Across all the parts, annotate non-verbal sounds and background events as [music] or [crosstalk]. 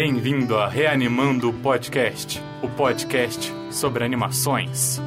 Bem-vindo a Reanimando o Podcast, o podcast sobre animações.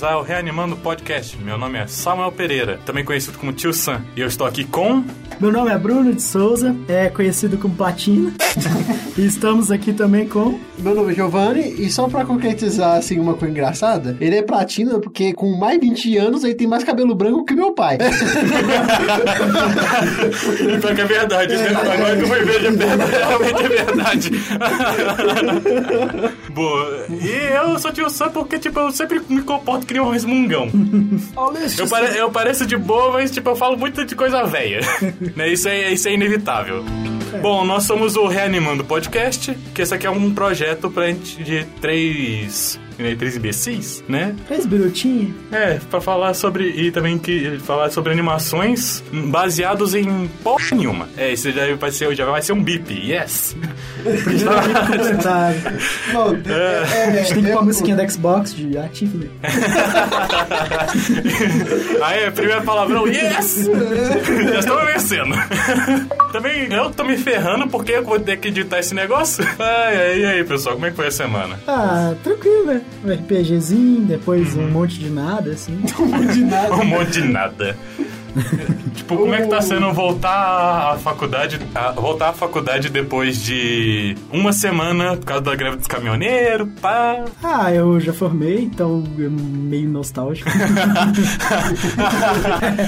Bem-vindos ao Reanimando Podcast. Meu nome é Samuel Pereira, também conhecido como Tio Sam, e eu estou aqui com. Meu nome é Bruno de Souza, é conhecido como Platina. [laughs] e estamos aqui também com. Meu nome é Giovanni, e só pra concretizar, assim, uma coisa engraçada, ele é platina porque com mais 20 anos ele tem mais cabelo branco que meu pai. [laughs] Pior que é verdade, né? Agora que eu fui ver, é realmente é verdade. [laughs] Boa. E eu sou tio Sam porque, tipo, eu sempre me comporto nem um resmungão. [laughs] Eu, pare- eu pareço de boa, mas, tipo, eu falo muito de coisa velha. [laughs] né? Isso, é, isso é inevitável. Bom, nós somos o Reanimando Podcast, que esse aqui é um projeto pra gente de três... né, Três imbecis, né? Três birutinhos. É, pra falar sobre. E também que falar sobre animações baseados em porra nenhuma. É, isso já vai ser, já vai ser um bip, yes! [laughs] Bom, A gente tem que pôr a musiquinha da Xbox de Achievement. [laughs] Aí, primeiro palavrão, yes! já estamos vencendo. [laughs] também eu tô me ferrando porque eu vou ter que editar esse negócio. Ai, ai, e aí, pessoal, como é que foi a semana? Ah, tranquilo, né? Um RPGzinho, depois um monte de nada, assim. de [laughs] nada. Um monte de nada. [laughs] [laughs] tipo, como é que tá sendo voltar à faculdade, a- voltar à faculdade depois de uma semana por causa da greve dos caminhoneiros, pá. Ah, eu já formei, então eu meio nostálgico.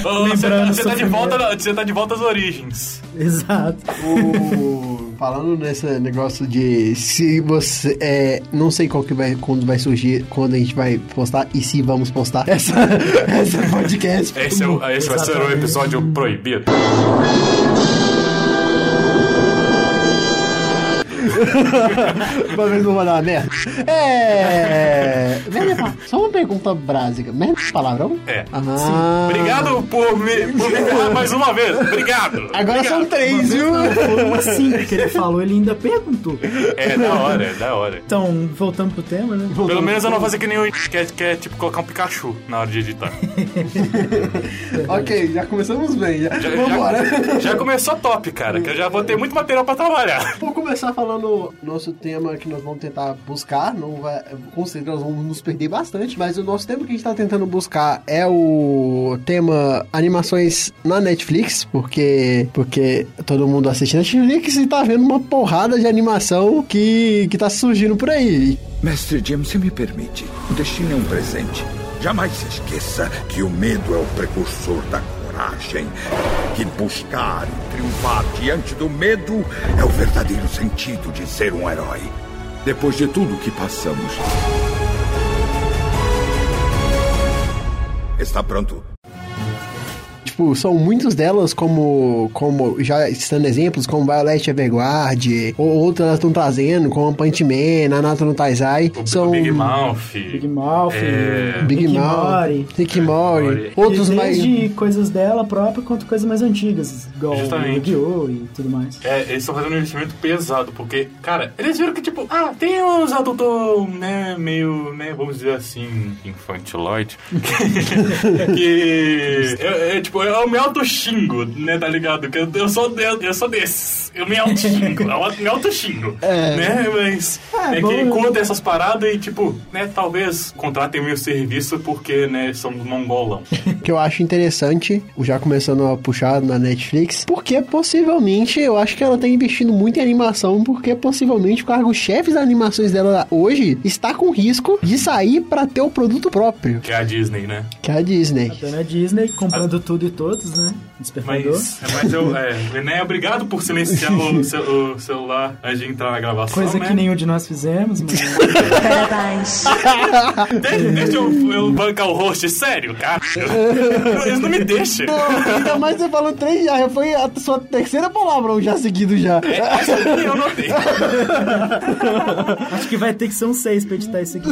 Ô, você, tá, você tá de volta, você tá de volta às origens. Exato. O- Falando nesse negócio de se você. É, não sei qual que vai, quando vai surgir, quando a gente vai postar e se vamos postar essa, [laughs] essa podcast. Esse, é o- esse vai ser o episódio proibido. [laughs] Uma vez não vou dar uma merda. É. Merda, Só uma pergunta básica. Merda é palavrão? É. Ah. Obrigado por me, por me ferrar mais uma vez. Obrigado. Agora são três, viu? Uma cinco que ele falou, ele ainda perguntou. É da hora, é da hora. Então, voltando pro tema, né? Pelo menos eu não vou fazer que nem o que é, que é tipo colocar um Pikachu na hora de editar. [laughs] ok, já começamos bem. Já. Já, Vambora. já, já começou top, cara, que eu já vou ter muito material pra trabalhar. Vou começar falando nosso tema que nós vamos tentar buscar. Não vai, com certeza nós vamos nos perder bastante. Mas o nosso tema que a gente tá tentando buscar é o tema animações na Netflix. Porque, porque todo mundo assiste Netflix e tá vendo uma porrada de animação que, que tá surgindo por aí. Mestre Jim, se me permite, o destino é um presente. Jamais se esqueça que o medo é o precursor da coragem. Que buscar e triunfar diante do medo é o verdadeiro sentido de ser um herói. Depois de tudo que passamos. Está pronto? Tipo, são muitos delas como, como já citando exemplos, como Violet Everguard, ou outras elas estão trazendo, como Punch-Man, Nanatsu no Taizai. O são Big Mouth. Big Mouth, É, Big Mouth. Rick Mori, outros e mais... desde coisas dela própria quanto coisas mais antigas, igual Justamente. Yu-Gi-Oh! e tudo mais. É, eles estão fazendo um investimento pesado, porque, cara, eles viram que, tipo, ah, tem uns adultos, né, meio, né, vamos dizer assim, infantiloide. [laughs] que. Eu, eu, tipo, eu me auto-xingo, né, tá ligado? Que eu, eu, sou, eu, eu sou desses. Eu me auto-xingo, eu me auto-xingo. [laughs] É. Né, mas. É, É, bom, que curta essas paradas e, tipo, né, talvez contratem o meu serviço porque, né, somos mongolão. [laughs] que eu acho interessante, já começando a puxar na Netflix, porque possivelmente eu acho que ela tá investindo muito em animação, porque possivelmente o cargo-chefe das animações dela hoje está com risco de sair pra ter o produto próprio, Que é a Disney, né? que é a Disney. Até na Disney, comprando tudo e todos, né? Despertador. Mas, mas eu, é, né, obrigado por silenciar o, [laughs] o celular antes de entrar na gravação, Coisa né? que nenhum de nós fizemos, mas... Parabéns. [laughs] Deixa, deixa eu, eu bancar o host sério, cara. [laughs] Eles não me deixam. Não, ainda mais você falando três já. Foi a sua terceira palavra já seguido já. É, essa aqui eu notei. Acho que vai ter que ser um seis pra editar isso aqui.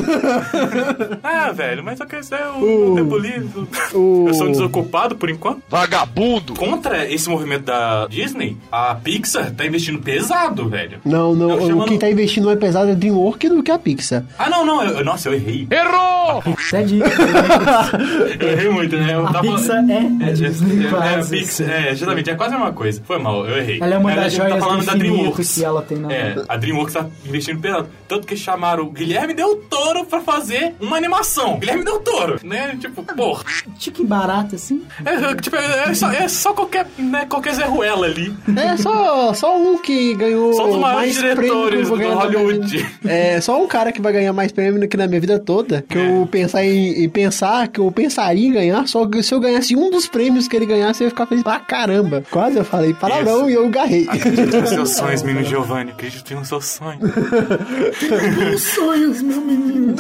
Ah, velho, mas eu quero ser o, o tempo livre. o- Eu sou um desocupado por enquanto. Vagabundo! Contra esse movimento da Disney, a Pixar tá investindo pesado, velho. Não, não. Eu chamo Quem no- tá investindo mais pesado é a DreamWorks do que a Pixar. Ah, não, não. eu- nossa, eu errei. Errou! É dica. [laughs] Eu errei muito, né? Eu A tava- Pixar é a Disney, É, é, a Pixar, é, justamente, é quase a mesma coisa. Foi mal, eu errei. Ela é uma a das gente tá joias falando do da DreamWorks. que ela tem na É, a DreamWorks tá investindo pesado. Tanto que chamaram o Guilherme Del Toro pra fazer uma animação. Guilherme Del Toro, né? Tipo, porra. Chique barato, assim. É, tipo, é, é só, é só qualquer, né, qualquer Zé Ruela ali. É só, só um que ganhou Só os maiores mais diretores do Hollywood. É, só um cara que vai ganhar mais prêmio do que na minha vida toda. Que É. eu pensar em, em pensar, que eu pensaria em ganhar. Só que se eu ganhasse um dos prêmios que ele ganhasse, eu ia ficar feliz pra caramba. Quase eu falei palavrão Isso. e eu garrei. Acredite nos seus sonhos, menino Giovanni. Acredite nos seus sonhos. Sonhos, meu menino.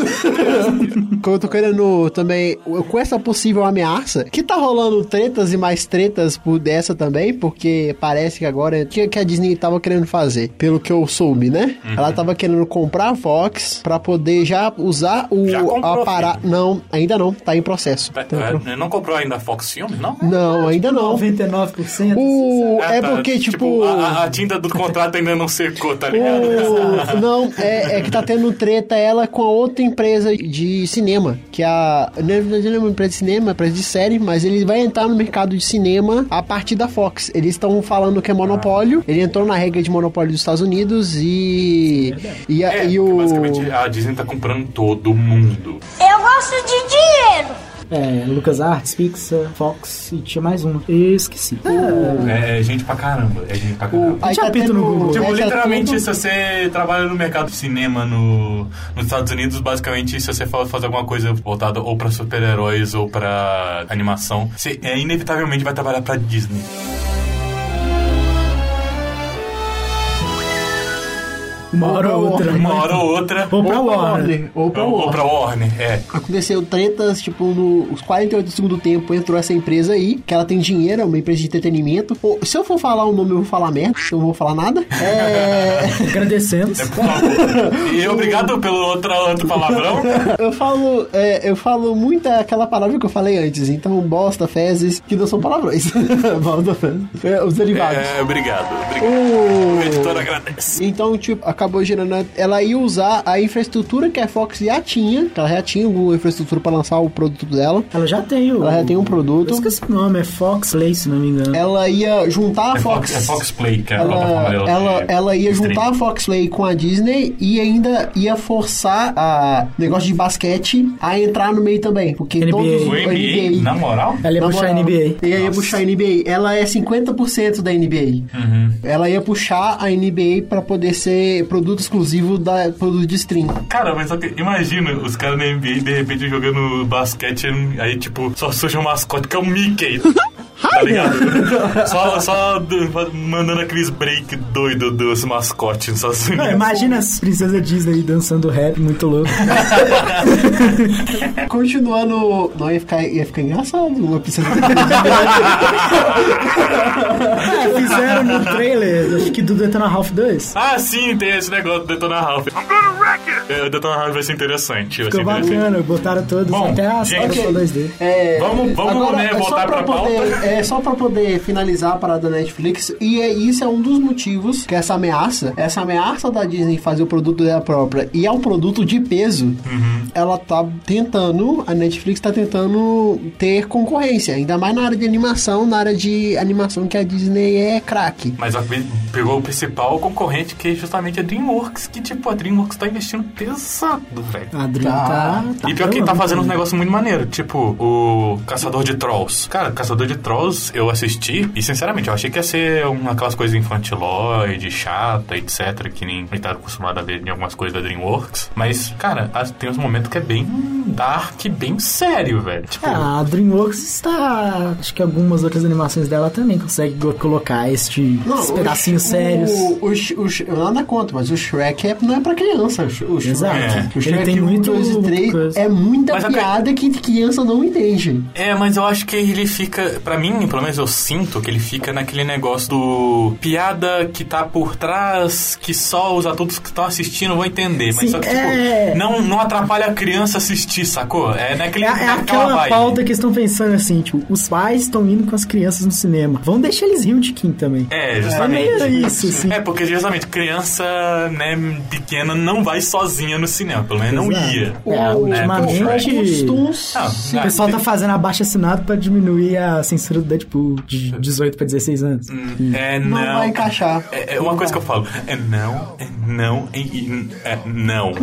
eu tô querendo também, com essa possível ameaça, que tá rolando tretas e mais tretas por dessa também, porque parece que agora, o que, que a Disney tava querendo fazer? Pelo que eu soube, né? Uhum. Ela tava querendo comprar a Fox pra poder já usar o Já comprou. Não, ainda não, tá em processo. Tá É, não comprou ainda a Fox Filmes, não? Não, ainda não. 99%. O, Ah, é tá. porque, tipo. a, a tinta do contrato ainda não secou, tá ligado? O- não, é, é que tá tendo treta ela com a outra empresa de cinema. Que é a. Não é não é uma empresa de cinema, é uma empresa de série, mas ele vai entrar no mercado de cinema a partir da Fox. Eles estão falando que é monopólio. Ele entrou na regra de monopólio dos Estados Unidos e. E, a- É, e o. basicamente a Disney tá comprando todo mundo. Eu gosto de dinheiro. É, LucasArts, Pixar, Fox e tinha mais um. Eu esqueci. É, é gente pra caramba, é gente pra caramba. Aí Já tá apito tendo- no Google. Tipo, tá literalmente, se você trabalha no mercado de cinema no, nos Estados Unidos, basicamente, se você for fazer alguma coisa voltada ou pra super-heróis ou pra animação, você é, inevitavelmente vai trabalhar pra Disney. Uma hora ou outra. Uma hora ou outra. Ou pra Ou pra Warner. Warner. Ou pra Ou, ou Warner. pra Warner, é. Aconteceu tretas, tipo, nos 48 do segundo tempo entrou essa empresa aí, que ela tem dinheiro, é uma empresa de entretenimento. Pô, se eu for falar o nome, eu vou falar merda, eu não vou falar nada. É. [laughs] Agradecendo. Por favor. E [laughs] obrigado pelo outro, outro palavrão. [laughs] eu falo. é, eu falo muito aquela palavra que eu falei antes, então bosta, fezes, que não são palavrões. bosta, fezes. É, os derivados. É, obrigado, obrigado. O- O editor agradece. Então, tipo, acabou gerando. Ela ia usar a infraestrutura que a Fox já tinha, que ela já tinha uma infraestrutura pra lançar o produto dela. Ela já tem o. Ela já tem um Eu produto. esqueci o nome, é Fox Play, se não me engano. Ela ia juntar a É Fox. Fox, é Fox Play, que é a plataforma ela, dela. ela, ela ia juntar a Fox Play com a Disney e ainda ia forçar a negócio de basquete a entrar no meio também. Porque NBA. todos O NBA, na moral? Ela ia na puxar a NBA. Ela ia puxar a NBA. Ela é 50% da NBA. Uhum. Ela ia puxar a NBA pra poder ser produto exclusivo da produto de stream. Cara, mas só que imagina os caras na NBA de repente jogando basquete, aí tipo, só surge um mascote que é o Mickey. [laughs] Tá ligado? só só do- mandando aqueles break doido dos mascotes Estados Unidos. Não, imagina as princesas Disney dançando rap muito louco. [laughs] Continuando. Não, ia ficar, ia ficar engraçado. Uma princesa. É, fizeram no trailer, acho que do Detona Ralph 2. Ah, sim, tem esse negócio do Detona Ralph. É, o Detona Ralph vai ser interessante. Vai ser Ficou interessante. bacana, botaram todos, Bom, até as gente, fotos 2D. É, Vamos- vamos, né, é só voltar pra poder, pauta? É só pra poder finalizar a parada da Netflix. E é, isso é um dos motivos que essa ameaça, essa ameaça da Disney fazer o produto dela própria e é um produto de peso, Uhum. ela tá tentando, a Netflix tá tentando ter concorrência. Ainda mais na área de animação, na área de animação que a Disney é craque. Mas a- pegou o principal concorrente, que é justamente a DreamWorks, que tipo, a DreamWorks tá investindo pesado, velho. A Dream Tá. tá... tá e pior que tá fazendo uns né? negócios muito maneiros, tipo o Caçador de Trolls. Cara, Caçador de Trolls Bros, eu assisti e, sinceramente, eu achei que ia ser uma aquelas coisas infantiloide, chata, etc, que nem a gente tá acostumado a ver em algumas coisas da DreamWorks. Mas, cara, as- tem uns momentos que é bem dark, bem sério, velho. Tipo, É, a DreamWorks está. Acho que algumas outras animações dela também conseguem go- colocar este, esses pedacinhos o, sérios. O, o, Sh- o, eu nada contra, mas o Shrek é, não é pra criança. O O Shrek, Exato. É. o Shrek Ele tem 1, muito- 2 e 3 coisa. é muita Mas a- piada que criança não entende. É, mas eu acho que ele fica. Pra mim, pelo menos eu sinto que ele fica naquele negócio do. Piada que tá por trás, que só os adultos que estão assistindo vão entender. Mas Sim, só que, é. tipo, não, não atrapalha a criança assistir, sacou? É naquele. É, é aquela vibe. pauta que estão pensando assim, tipo, os pais estão indo com as crianças no cinema. Vamos deixar eles rir um tiquinho também. É, justamente. É meio isso, [laughs] assim. É, porque justamente criança, né, pequena não vai sozinha no cinema, pelo menos não Exato. ia. É, ultimamente- Os Toons, Não, sim. O pessoal tá fazendo abaixo assinado pra diminuir a censura do Deadpool de 18 pra 16 anos. É não, não. vai encaixar. É, é uma coisa que eu falo. É não, é não, é, é não.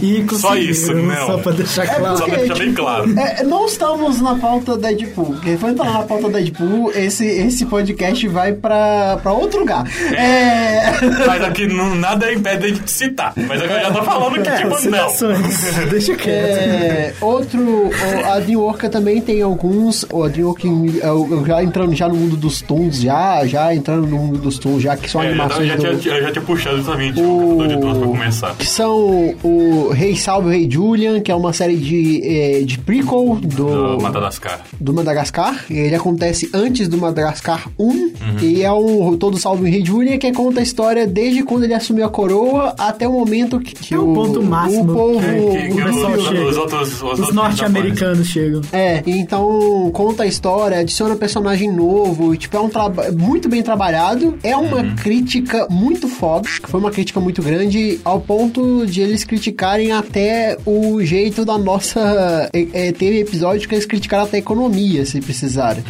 E Só isso, não. Só pra deixar claro. Só pra deixar bem claro. É, não estamos na pauta Deadpool. Quem for entrar na pauta Deadpool, esse, esse podcast vai pra, pra outro lugar. É. Mas aqui não, nada impede de citar. Mas é eu já tô falando que, É, tipo, não. Deixa quieto. É, outro, a Dreamworks também tem alguns, o a Dreamworks, eu- eu já entrando já no mundo dos Toons, já, já entrando no mundo dos Toons, já que são É, eu, animações já, do, tinha, eu já tinha puxado justamente o de Tons pra começar. que são o Rei Salve o Rei Julian, que é uma série de, eh, de prequel do, Do Madagascar. do Madagascar. Ele acontece antes do Madagascar 1. Uhum. E é um Todo Salve o Rei Julian, que conta a história desde quando ele assumiu a coroa até o momento que, que É o ponto máximo o povo... Que, que o os, pessoal os, chega. os. Os, Os norte-americanos chegam. É, então conta a história, adiciona personagem novo, tipo, é um trabalho muito bem trabalhado. É uma Uhum. crítica muito foda, foi uma crítica muito grande, ao ponto de eles criticarem até o jeito da nossa. É, é, teve episódio que eles criticaram até a economia, se precisarem.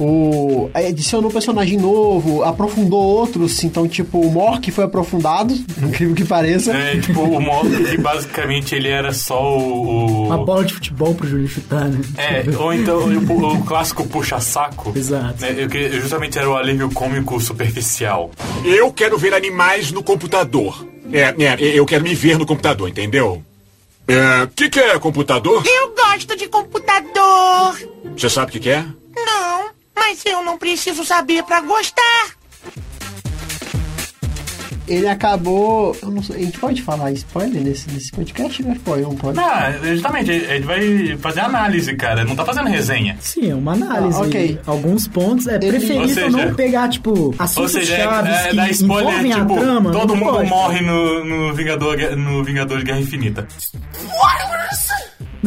Uhum. O, adicionou personagem novo, aprofundou outros, então, tipo, o Mork foi aprofundado, [laughs] incrível que pareça. É, tipo, o que basicamente ele era só o. Uma bola de futebol pro Júlio chutar, né? é, ou então o, o clássico puxa-saco. Exato. né, eu queria- justamente era o alívio cômico superficial. Eu quero ver animais no computador. É, é, eu quero me ver no computador, entendeu? É, o que, que é computador? Eu gosto de computador. Você sabe o que, que é? Não, mas eu não preciso saber pra gostar. Ele acabou. Eu não sei, a gente pode falar spoiler nesse, nesse podcast? Não pode, não pode. Ah, justamente, a gente vai fazer análise, cara. Não tá fazendo resenha. Sim, é uma análise. Ah, ok. Alguns pontos é Ou preferível seja- não pegar, tipo, Ou assuntos seja, chaves é, é que spoiler, envolvem tipo, a trama. todo não mundo pode. morre no, no, Vingador, no Vingador de Guerra Infinita.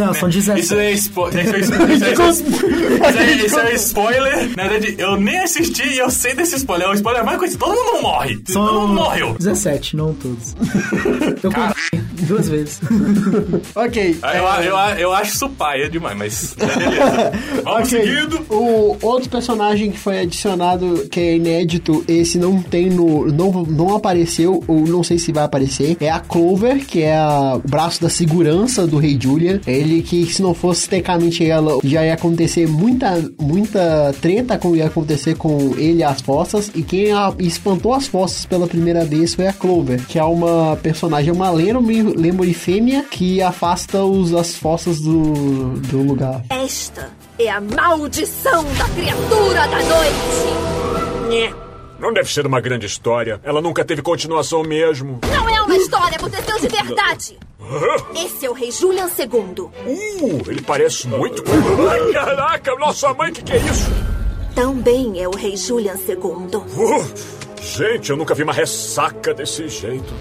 Não, são 17. Isso é spoiler. [laughs] Isso é, isso é- isso é- isso é spoiler. Na verdade, eu nem assisti e eu sei desse spoiler. É o spoiler mais conhecido. Todo mundo morre. São Todo mundo morreu. 17, não todos. [laughs] Eu contei [laughs] duas vezes. Ok. Ah, Eu, eu, eu acho isso paia demais, mas é beleza. Vamos Ok. seguindo. O outro personagem que foi adicionado, que é inédito, esse não tem no. Não, não apareceu, ou não sei se vai aparecer, é a Clover, que é a- o braço da segurança do Rei Julian. Ele que, se não fosse tecnicamente ela, já ia acontecer muita, muita treta como ia acontecer com ele e as fossas. E quem a- espantou as fossas pela primeira vez foi a Clover, que é uma personagem, uma lemuri- lemurifêmea que afasta os, as fossas do, do lugar. Esta é a maldição da criatura da noite. Não deve ser uma grande história. Ela nunca teve continuação mesmo. Não é uma história, aconteceu de verdade. Esse é o rei Julian II. Uh, ele parece muito. Ai, caraca, nossa mãe, que que é isso? Também é o rei Julian II. Uh, gente, eu nunca vi uma ressaca desse jeito.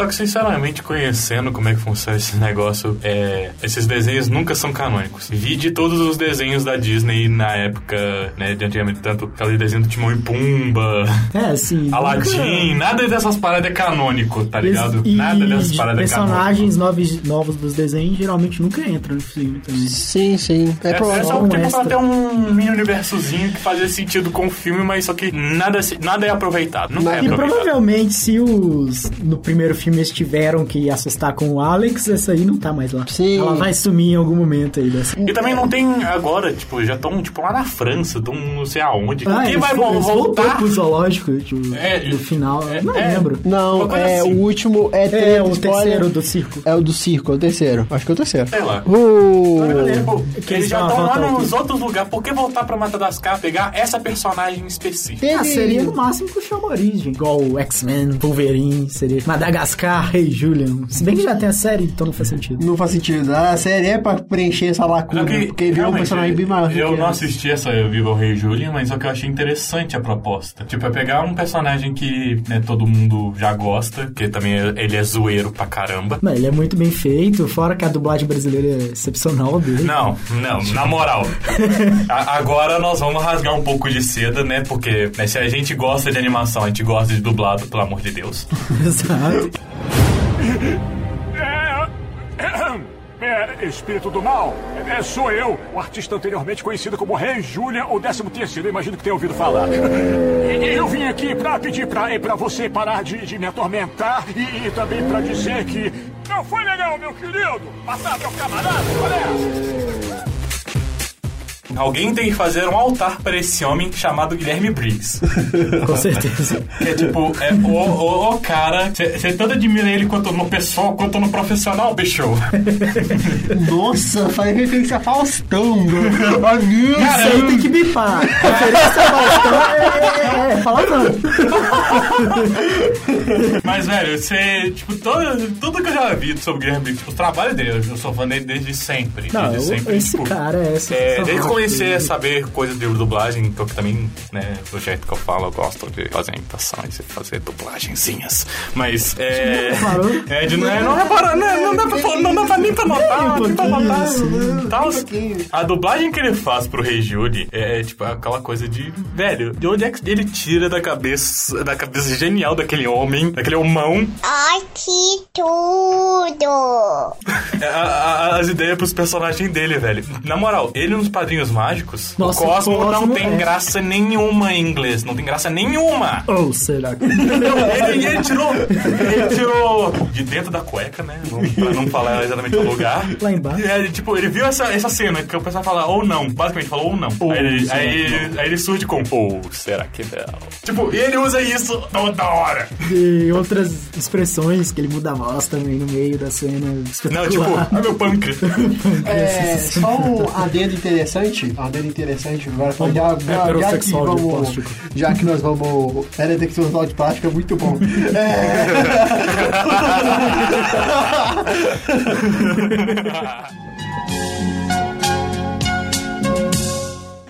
Só que, sinceramente, conhecendo como é que funciona esse negócio, é, esses desenhos nunca são canônicos. Vi de todos os desenhos da Disney na época, né, de antigamente, tanto aquele desenho do Timão e Pumba, É, assim. Aladdin, nada dessas paradas é canônico, tá ligado? E nada dessas de paradas é canônico. personagens novos, novos dos desenhos geralmente nunca entram no filme também. Sim, sim. É, É, é só um tipo, extra. ter um mini universozinho que fazia sentido com o filme, mas só que nada, nada é aproveitado. Não é E aproveitado. provavelmente, se os. No primeiro filme filmes tiveram que assustar com o Alex, essa aí não tá mais lá. Sim. Ela vai sumir em algum momento aí dessa. E também não tem agora, tipo, já estão, tipo, lá na França, tão não sei aonde. Ah, Quem vai foram- voltar? pro zoológico, tipo, É, no final. é, não é. lembro. Não, é assim. o último. É, É, o spoiler. terceiro do circo. É o do circo, é o terceiro. Acho que é o terceiro. Sei lá. Tipo, que eles já estão lá nos outros lugares. Por que voltar pra Madagascar pegar essa personagem específica? Ah, seria no máximo puxar uma origem, igual o X-Men, Wolverine, seria Madagascar, Rei Julian. Se bem que já tem a série, então não faz sentido. Não faz sentido. A série é pra preencher essa lacuna. Que, porque ele é um personagem bem maior. Eu não assisti essa Eu Viva o Rei Julian, mas só que eu achei interessante a proposta. Tipo, é pegar um personagem que né, todo mundo já gosta, que também é- ele é zoeiro pra caramba. Mas ele é muito bem feito, fora que a dublagem brasileira é excepcional dele. Não, não, na moral. [laughs] A- agora nós vamos rasgar um pouco de seda, né? Porque né, se a gente gosta de animação, a gente gosta de dublado, pelo amor de Deus. [laughs] Exato. É, é, espírito do mal, é, sou eu, o artista anteriormente conhecido como Rei Julian, ou 13 terceiro, imagino que tenha ouvido falar. Eu vim aqui pra pedir pra, pra você parar de, de me atormentar e, e também pra dizer que não foi legal, meu querido, matar meu camarada, parece. Alguém tem que fazer um altar para esse homem chamado Guilherme Briggs. [laughs] Com certeza. Que é tipo, é o, o, o cara. Você tanto admira ele quanto no pessoal, quanto no profissional, bicho. Nossa, faz referência a Faustão. Ah, Isso aí tem que bipar. Referência ao Faustão é, é, é, é palavrão. Mas, velho, você, tipo, todo, tudo que eu já vi sobre o Guilherme Briggs, tipo, o trabalho dele, eu sou fã dele desde sempre. Não, desde sempre. esse tipo, cara é É, sensacional. desde eu comecei a saber coisas de dublagem, porque também, né, do jeito que eu falo, eu gosto de fazer imitações e fazer dublagenzinhas. Mas, é. É, de, não, é, não reparou, não, não, dá pra, não dá pra nem pra notar, nem pra notar. assim. Tal, a dublagem que ele faz pro Rei Judy é, tipo, aquela coisa de, velho, de onde é que ele tira da cabeça, da cabeça genial daquele homem, daquele homão, Ai, que tudo! [laughs] É, a- a- as ideias pros personagens dele, velho. Na moral, ele nos Padrinhos Mágicos, Nossa, o Cosmo, o não Cosmo tem é. graça nenhuma em inglês. Não tem graça nenhuma. Ou será que... Ele, ele tirou, ele tirou de dentro da cueca, né? Não, pra não falar exatamente o lugar. Lá embaixo. Ele, tipo, ele viu essa, essa cena que o pessoal fala ou não. Basicamente, falou ou não. aí, ele, aí, aí ele surge com ou será que não? Tipo, e ele usa isso toda hora. E outras expressões que ele muda a voz também no meio da cena. Não, tipo, ah, [laughs] meu pâncreas. É, só um adendo interessante. Um adendo interessante. Agora, já, já, já, que vamos, plástico. já que nós vamos. Heterossexual de plástico é muito bom. É, [laughs]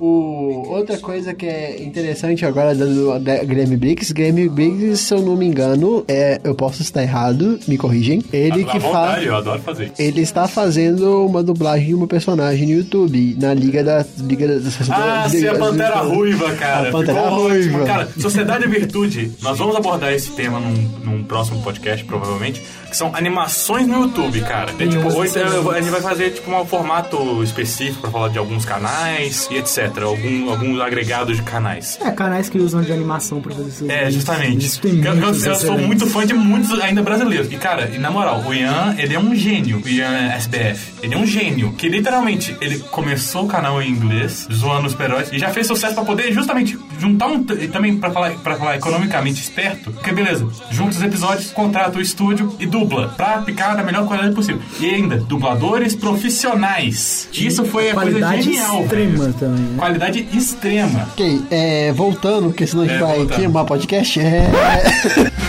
O, outra coisa que é interessante agora do da Guilherme Briggs, Guilherme Briggs, se eu não me engano, é, eu posso estar errado, me corrigem. Ele À que vontade, faz. eu adoro fazer isso. Ele está fazendo uma dublagem de uma personagem no YouTube, na Liga da. Liga da Ah, sim, a Pantera Ruiva, cara. A Pantera Ficou Ruiva. ótimo. Cara, Sociedade e Virtude. Nós vamos abordar esse tema num, num próximo podcast, provavelmente. Que são animações no YouTube, cara. Tem, tipo, hoje a gente vai fazer tipo um formato específico pra falar de alguns canais e etc. Algum, alguns agregados de canais. É, canais que usam de animação pra fazer seus É, justamente. Isso tem Eu, eu- eu sou muito fã de muitos ainda brasileiros. E, cara, e na moral, o Ian, ele é um gênio. O Ian SBF. Ele é um gênio. Que literalmente, ele começou o canal em inglês, zoando os super-heróis, e já fez sucesso pra poder justamente juntar um. E também pra falar, pra falar economicamente esperto. Porque, beleza, junta os episódios, contrata o estúdio e dubla. Pra ficar da melhor qualidade possível. E ainda, dubladores profissionais. Isso foi a coisa Qualidade genial. extrema velho. também, né? Qualidade extrema. Ok, é, voltando, porque senão a gente É, vai voltando. queimar podcast. É, [laughs]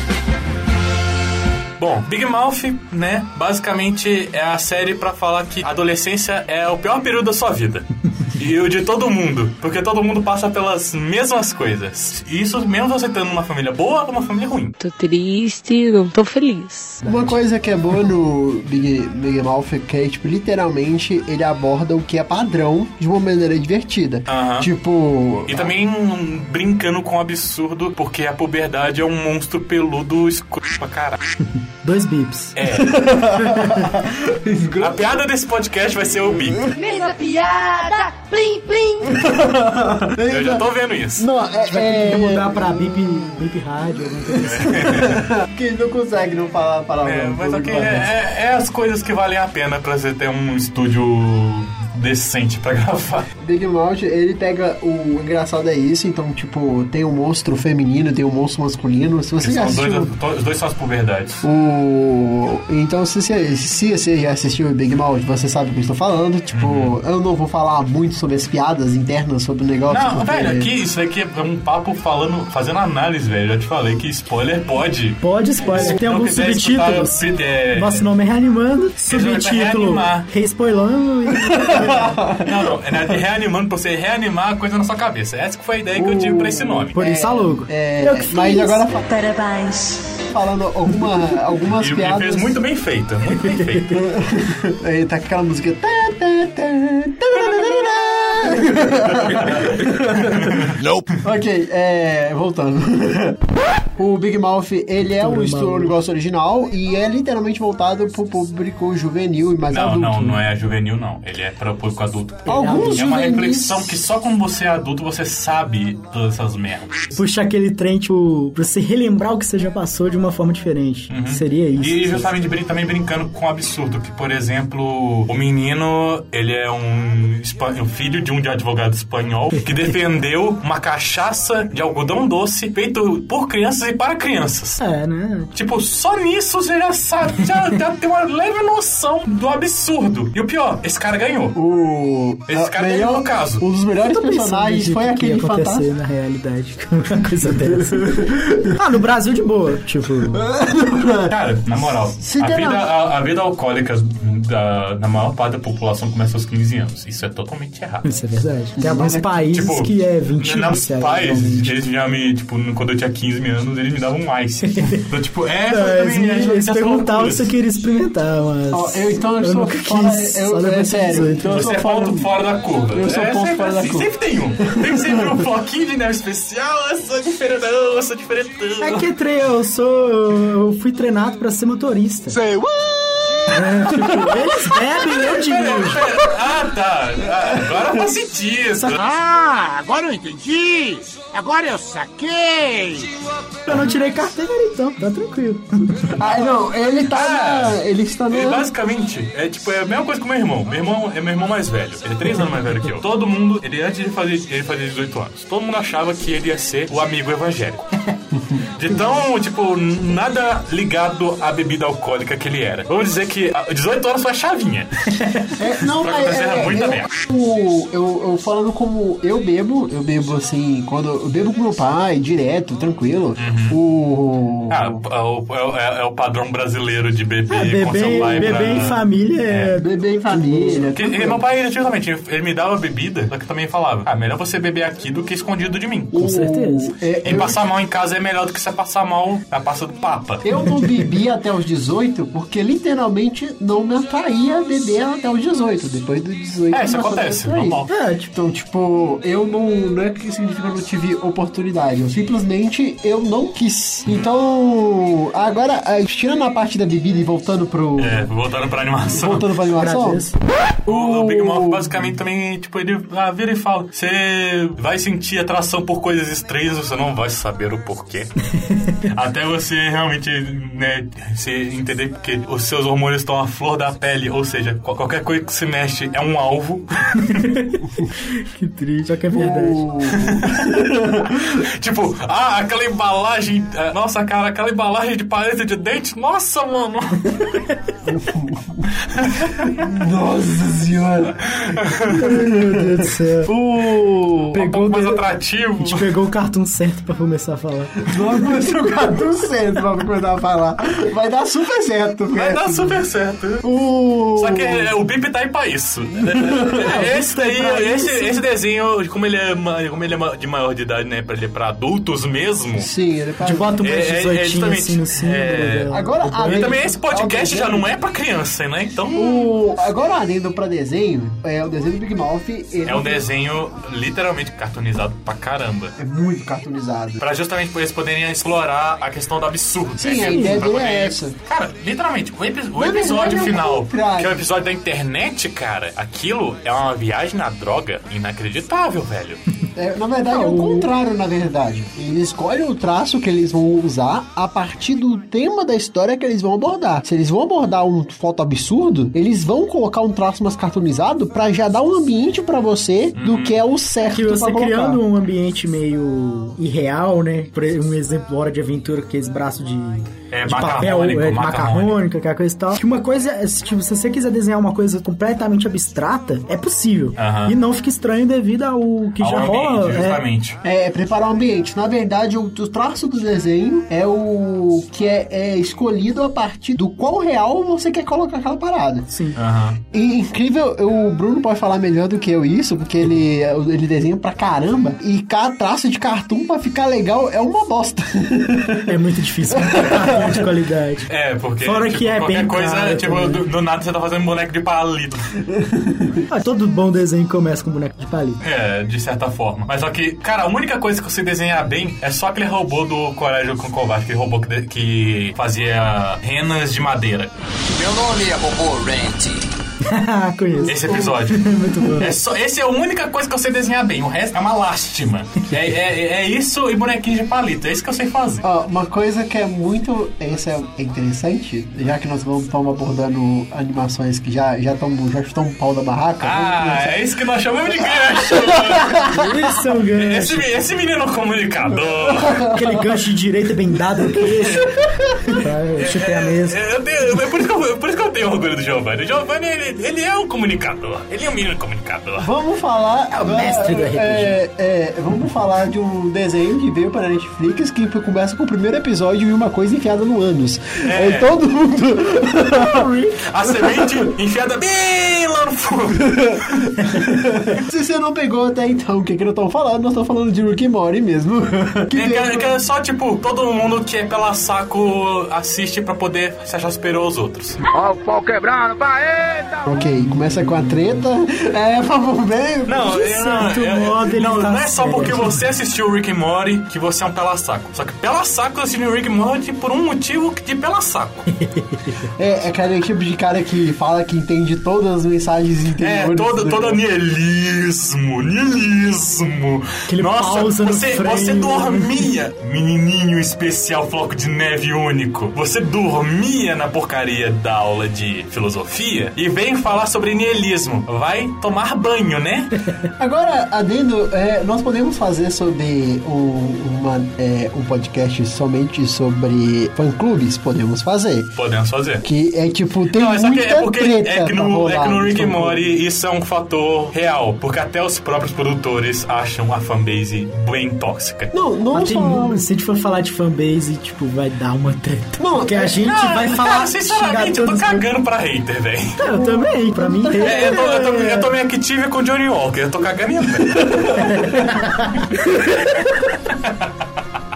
Bom, Big Mouth, né, basicamente é a série pra falar que a adolescência é o pior período da sua vida. E o de todo mundo, porque todo mundo passa pelas mesmas coisas. E isso mesmo você tendo uma família boa ou uma família ruim. Tô triste, não tô feliz. uma coisa que é boa no Big, Big Mouth é que, tipo, literalmente ele aborda o que é padrão de uma maneira divertida. Aham. Tipo. E também brincando com o absurdo, porque a puberdade é um monstro peludo escuro pra caralho. [laughs] Dois bips. É. [laughs] a piada desse podcast vai ser o Big. Mesma piada, Plim, plim. [laughs] Eu já tô vendo isso. Não, é, Vai é... mudar pra bip, bip rádio, alguma coisa assim. [laughs] que não consegue não falar palavra. É, mas ok, é, é- é as coisas que valem a pena pra você ter um estúdio decente pra gravar. [laughs] Big Mouth, ele pega o engraçado é isso, então, tipo, tem um monstro feminino, tem um monstro masculino. Se você já assistiu dois, os dois são as puberdades. o. Então, se você, se você já assistiu o Big Mouth, você sabe o que eu estou falando. Tipo, Uhum. eu não vou falar muito sobre as piadas internas sobre o negócio. Não, porque- velho, aqui, isso daqui é um papo falando, fazendo análise, velho. Já te falei que spoiler pode. Pode, spoiler. Tem Não alguns quiser escutar, subtítulos. é- Nosso nome é Reanimando, vai subtítulo reanimar. Respoilando e... [laughs] Não, não, é de reanimando pra você reanimar a coisa na sua cabeça. Essa que foi a ideia que eu tive pra esse nome. Por isso a logo. É, Eu que fiz. mas agora Parabéns. falando alguma, algumas E, e piadas. fez muito bem feito, muito bem feito. Aí [laughs] tá com aquela música. [laughs] [laughs] Nope. ok, é. Voltando. [laughs] o Big Mouth, ele é um estúdio negócio original e é literalmente voltado pro público juvenil e mais Não, adulto. não, não é juvenil, não. Ele é para o público adulto. Alguns É uma juvenis- reflexão que só quando você é adulto você sabe todas essas merdas. Puxa aquele trem, tipo, pra você relembrar o que você já passou de uma forma diferente. Seria isso. Uhum. E justamente brin- também brincando com o absurdo, que, por exemplo, o menino, ele é um, um filho de um de advogado espanhol que defendeu uma cachaça de algodão doce feito por crianças e para crianças. É, né? Tipo, só nisso você já sabe, já, já tem uma leve noção do absurdo. E o pior, esse cara ganhou. O. Esse a cara melhor- ganhou o caso. Um dos melhores personagens foi que aquele ia acontecer fantasma. na realidade [laughs] com coisa dessa. ah, no Brasil de boa. Tipo, Cara, na moral, Se a vida, a, a vida alcoólica da, da maior parte da população começa aos 15 anos. Isso é totalmente errado. Isso é verdade. Tem alguns países Tipo, que é 20 Nos anos. pais, eles já me, tipo, quando eu tinha 15 anos, eles me davam um [laughs] ice. então, tipo, é, foi Eles, também, me- eles perguntavam se eu queria experimentar, mas. Ó, eu, então eu, sou nunca fora. quis, eu, só é sério. 18. Então eu sou fora. ponto fora da curva. Eu sou é, ponto sempre fora da assim, curva. Sempre tem um. Tem sempre um floquinho de neve especial. Eu sou diferentão, eu sou diferentão. É que eu sou. Eu fui treinado pra ser motorista. Say what? É, tipo, eles bebem, eu dirijo. Ah, tá. Agora faz sentido. Ah, agora eu entendi. Agora eu saquei. Eu não tirei carteira, então, tá tranquilo. Ah, não, ele tá Ah, na. Ele está Ele na. basicamente é tipo é a mesma coisa que o meu irmão. Meu irmão é meu irmão mais velho. Ele é 3 anos mais velho que eu. Todo mundo, ele antes de fazer ele fazer 18 anos, todo mundo achava que ele ia ser o amigo evangélico. De tão, tipo, nada ligado à bebida alcoólica que ele era. Vamos dizer que ah, 18 anos foi a chavinha. É, não, Pra mas. acontecer É, muita eu, merda. eu, eu, eu falando como eu bebo, eu bebo assim, quando eu bebo com meu pai, direto, tranquilo. O. Ah, o- o- é, é o padrão brasileiro de beber É, com seu pai beber pra... em família é. Beber em família. Que, meu pai, justamente, ele me dava bebida, só que também falava, ah, melhor você beber aqui do que escondido de mim. Com certeza. É, Em eu- passar mal em casa é melhor do que você passar mal na pasta do Papa. Eu não bebi até os 18 porque literalmente não me atraía beber até os 18. Depois dos 18 É, isso acontece, normal. É, tipo, então, tipo, eu não. Não é que significa que eu não tive oportunidade. Eu simplesmente eu não quis. Então. Agora, tirando a parte da bebida e voltando pro. É, voltando pra animação. Voltando pra animação. O, o Big Mouth basicamente também, tipo, ele ah, vira e fala: Você vai sentir atração por coisas estranhas, você não vai saber o porquê. [laughs] Até você realmente, né, se entender que os seus hormônios estão à flor da pele, ou seja, qual- qualquer coisa que se mexe é um alvo. [laughs] Que triste, só que é verdade. [laughs] tipo, ah, aquela embalagem, ah, nossa cara, aquela embalagem de paleta de dente, nossa, mano. [laughs] Nossa senhora. Meu Deus do céu. O. um Pegou, pouco mais a atrativo. gente pegou o cartão certo pra começar a falar. Vamos começar o cartão certo pra começar a falar. Vai dar super certo. Vai dar Fred. Super certo. O. Só que é, o Bip tá aí pra isso. [laughs] esse daí, esse, esse desenho, como ele, é, como ele é de maior de idade, né? Pra ele é pra adultos mesmo. Sim, ele tá. De bota É, é, é 18 justamente, assim no símbolo. é. Agora, além- E também esse podcast já não é pra criança, né? Então. O, agora, adendo pra desenho, é o desenho do Big Mouth. Ele É um desenho literalmente cartoonizado pra caramba. É muito cartoonizado. Pra justamente eles poderem explorar a questão do absurdo. Sim, né? a ideia dele poder- é essa. Cara, literalmente, o, epi- o Na episódio verdade, é final, que é o episódio da internet, cara, aquilo é uma viagem na droga inacreditável, velho. É, na verdade, é o contrário, na verdade. Eles escolhem o traço que eles vão usar a partir do tema da história que eles vão abordar. Se eles vão abordar um foto absurdo, eles vão colocar um traço mais cartoonizado pra já dar um ambiente pra você do que é o certo Que você criando um ambiente meio irreal, né? Por um exemplo, Hora de Aventura, aqueles braços de, É, de papel, macarrônico, é, macarrônica, aquela coisa e tal. Que uma coisa, é, se, tipo, se você quiser desenhar uma coisa completamente abstrata, é possível. E não fica estranho devido ao que Ao já ambiente, rola. é. justamente. É, preparar o ambiente. Na verdade, o, o traço do desenho é o que é, é escolhido a partir do qual real você quer colocar aquela parada. Sim. E incrível, o Bruno pode falar melhor do que eu isso, porque ele, [laughs] ele desenha pra caramba. E cada traço de cartoon pra ficar legal é uma bosta. É muito difícil [laughs] de qualidade. É, porque Fora tipo, que é qualquer bem coisa, caro tipo, do, do nada você tá fazendo boneco de palito. [laughs] Ah, todo bom desenho começa com boneco de palito. É, de certa forma. Mas só que, cara, a única coisa que você desenhar bem é só aquele robô do Coragem com Covarde, aquele robô que, de- que fazia renas de madeira. Meu nome é Bobo Ranty. [laughs] Conheço. Esse episódio. [laughs] muito bom. É só, esse é a única coisa que eu sei desenhar bem. O resto é uma lástima. É, é, é isso e bonequinho de palito. É isso que eu sei fazer. Ó, uma coisa que é muito. Essa é interessante, já que nós vamos estamos abordando animações que já já estão já estão um pau da barraca. Ah, começar. é isso que nós chamamos de gancho. [laughs] Esse é um gancho. Esse, esse menino comunicador. Aquele gancho de direita bem dado no queixo. Tá, chutei a mesa. É, eu tenho- é por, isso que eu, por isso que eu tenho orgulho do Giovanni. O Giovanni, ele, ele é um comunicador. Ele é um menino comunicador. Vamos falar. É o mestre do RPG. É, é, vamos falar de um desenho que veio para a Netflix que começa com o primeiro episódio e uma coisa enfiada no ânus. É. É, todo mundo. [laughs] A semente enfiada bem lá no fundo. [laughs] Se você não pegou até então o que, que nós estamos falando, nós estamos falando de Rick and Morty mesmo. que É, que, é- veio- que é só, tipo, todo mundo que é pela saco assiste pra poder se achar superior aos outros. Ó o pau quebrando, vai, eita! Ok, começa com a treta. É, vamos bem. Não, eu- não, certo eu- modo, não, tá não é só porque você assistiu o Rick and Morty que você é um pela saco. Só que pela saco eu assisti o Rick and Morty por um motivo de pela saco. É, é aquele tipo de cara que fala que entende todas as mensagens É, interiores. todo, do- todo niilismo, niilismo. Aquele Nossa, você, frame. você dormia, [laughs] menininho especial floco de neve único. Você dormia na porcaria da aula de filosofia e vem falar sobre niilismo. Vai tomar banho, né? [laughs] Agora, adendo, é, nós podemos fazer sobre um, uma, é, um podcast somente sobre fã-clubes? Podemos fazer. Podemos fazer. Que é tipo, tem Não, é, muita é porque treta é que, no, é que no Rick and. Morty isso é um fator real. Porque até os próprios produtores acham a fanbase bem tóxica. Não, não Mas tem, só... se a gente for falar de fanbase, tipo, vai dar uma treta. Não, Porque a é- gente Ah, vai falar. Cara, [laughs] sinceramente, eu tô cagando pra hater, velho. Eu também, pra mim. É, eu tô, eu tô, eu tô meio Active com o Johnny Walker, eu tô cagando em. [laughs]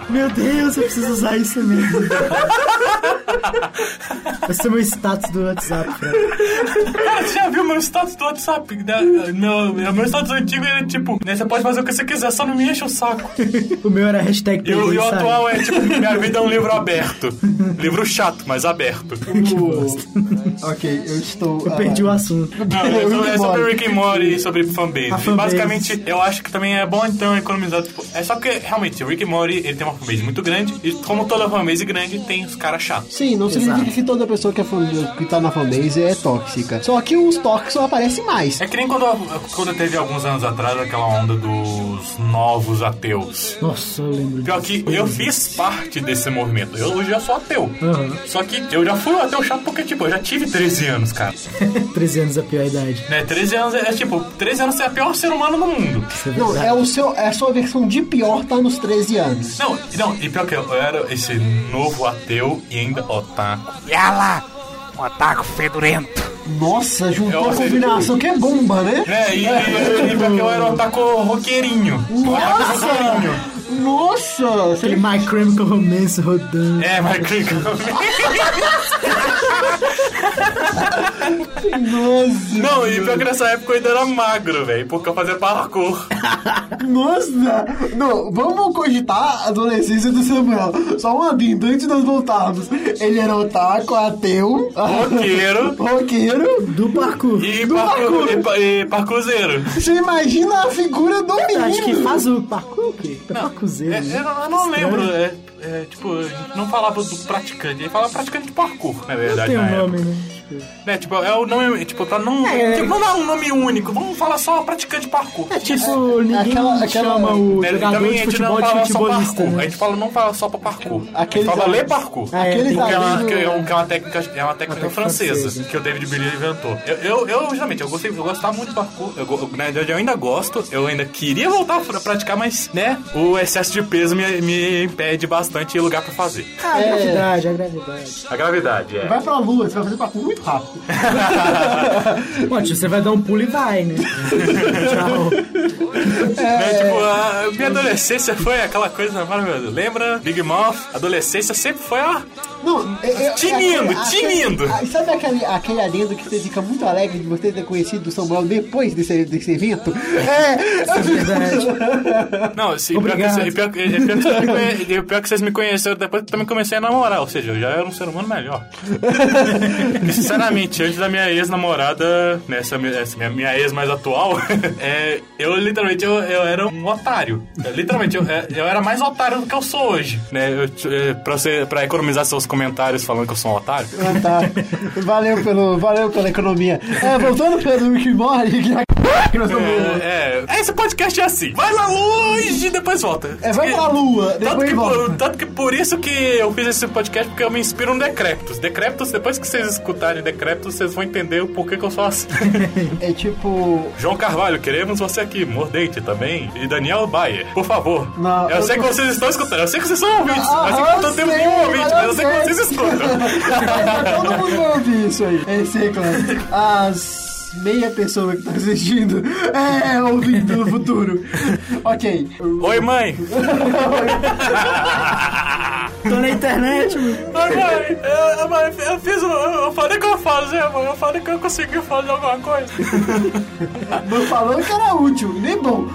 Meu Deus, eu preciso usar isso mesmo. Vai ser meu status do WhatsApp, cara. Você [laughs] já viu meu status do WhatsApp? Meu, meu status antigo é tipo, né, você pode fazer o que você quiser, só não me enche o saco. O meu era hashtag E o, e atual é tipo, minha vida é um livro aberto. Livro chato, mas aberto. [laughs] [laughs] ok, eu estou... Eu perdi o assunto. Não, é sobre, é sobre Rick and Morty e sobre fanbase. E basicamente, eu acho que também é bom então economizar. Tipo, é só que realmente, o Rick and Morty ele tem uma fanbase muito grande. E como toda fanbase grande, tem os caras chatos. Sim, não significa que toda pessoa que, é fã, que tá na fanbase é tóxica. Só que os tóxicos aparecem mais. É que nem quando, quando teve alguns anos atrás aquela onda dos novos ateus. Nossa, eu lembro Pior que eu fiz parte desse movimento. Eu hoje já sou ateu. Aham. Só que eu já fui um ateu chato porque, tipo, eu já tive 13 anos, cara. [laughs] 13 anos é a pior idade. Né? 13 anos é, é, tipo, 13 anos é o pior ser humano do mundo. É Não, é, o seu, é a sua versão de pior tá nos 13 anos. Não, não, e pior que eu, eu era esse novo ateu e ainda otaku. E lá, um ataque fedorento. Nossa, juntou Eu a combinação que é bomba, né? Né? E, e, e pior que eu era otaku roqueirinho. Otaku roqueirinho. Nossa! Aquele My Chemical Romance rodando. É, mas [laughs] Nossa. Não, e pior que nessa época eu ainda era magro, velho, porque eu fazia parkour. Nossa! Não, vamos cogitar a adolescência do Samuel. Só um adendo antes de nós voltarmos. Ele era otaku, ateu, Roqueiro. roqueiro. Do parkour. E, Do parkour, parkour. e, pa- e parkourzeiro. Você imagina a figura do menino. Acho que faz o parkour, o quê? É parkourzeiro. É, né? eu, não- eu não lembro, é, é, tipo, não falava do praticante, ele falava praticante de parkour, na verdade, Tem na um nome, né? Né, tipo, é o nome, tipo, pra não... É. tipo, não dar um nome único, vamos falar só praticante de parkour. É tipo, ninguém aquela- aquela- chama o Né, jogador também de a gente não futebol de fala só futebolista, parkour, a né? gente fala, não fala só pra parkour. Aqueles a gente fala ler parkour. É, Aqueles tem Porque é uma, que é um- que é uma técnica, é uma técnica francesa, francesa. que o David Billy inventou. Eu, eu, eu justamente, eu, gostei, eu gostava muito de parkour. Eu, go- na verdade, eu ainda gosto, eu ainda queria voltar a praticar, mas, né, o excesso de peso me, me impede bastante de lugar pra fazer. Ah, a gravidade, a gravidade. A gravidade, é. Vai pra lua, você vai fazer parkour muito rápido. [laughs] Pô, tio, você vai dar um pulo e vai, né? [laughs] Tchau. Né, tipo, a minha adolescência foi aquela coisa maravilhosa. Lembra? Big Mouth, adolescência sempre foi, ó. Não, é, é, Tinindo, aquele- tinindo. aquele- ah, Sabe aquele, aquele adendo que você fica muito alegre de você ter conhecido o Samuel depois desse, desse evento? [laughs] É, É verdade. Não, sim, pior que, Obrigado. pior, que- e pior que vocês me conhe- pior que vocês me conheceram depois que eu também comecei a namorar, ou seja, eu já era um ser humano melhor. E, [laughs] sinceramente, antes da minha ex-namorada, nessa minha, essa minha, minha ex mais atual, [laughs] é, eu literalmente eu, eu era um otário. Literalmente, eu, é, eu era mais otário do que eu sou hoje. Né? Eu, é, pra, você, pra economizar seus comentários falando que eu sou um otário. Ah, tá. Valeu, pelo, valeu pela economia. É, voltando pelo Rick Mori, que que nós estamos... É, é, esse podcast é assim. Vai lá longe e depois volta. É, vai pra lua, Tanto que, volta. por, tanto que por isso que eu fiz esse podcast, porque eu me inspiro no Decreptus. Decreptus, depois que vocês escutarem Decreptus, vocês vão entender o porquê que eu sou assim. [laughs] É tipo... João Carvalho, queremos você aqui. Mordente também. E Daniel Bayer, por favor. Não, eu, eu sei tô- que vocês estão escutando. Eu sei que vocês são ouvintes. Ah, eu sei que eu não tenho nenhum ouvinte, mas mas eu sei que. Vocês escutam. Todo mundo ouvir isso aí. É isso aí, claro. As meia pessoa que tá assistindo [laughs] é ouvindo no futuro. [laughs] Ok. Oi, mãe. [laughs] Tô na internet, mano. Ai, mãe, eu, mãe, eu fiz. o- Eu, eu falei que eu ia fazer, mãe. Eu falei que eu consegui fazer alguma coisa. Não falou que era útil, nem bom.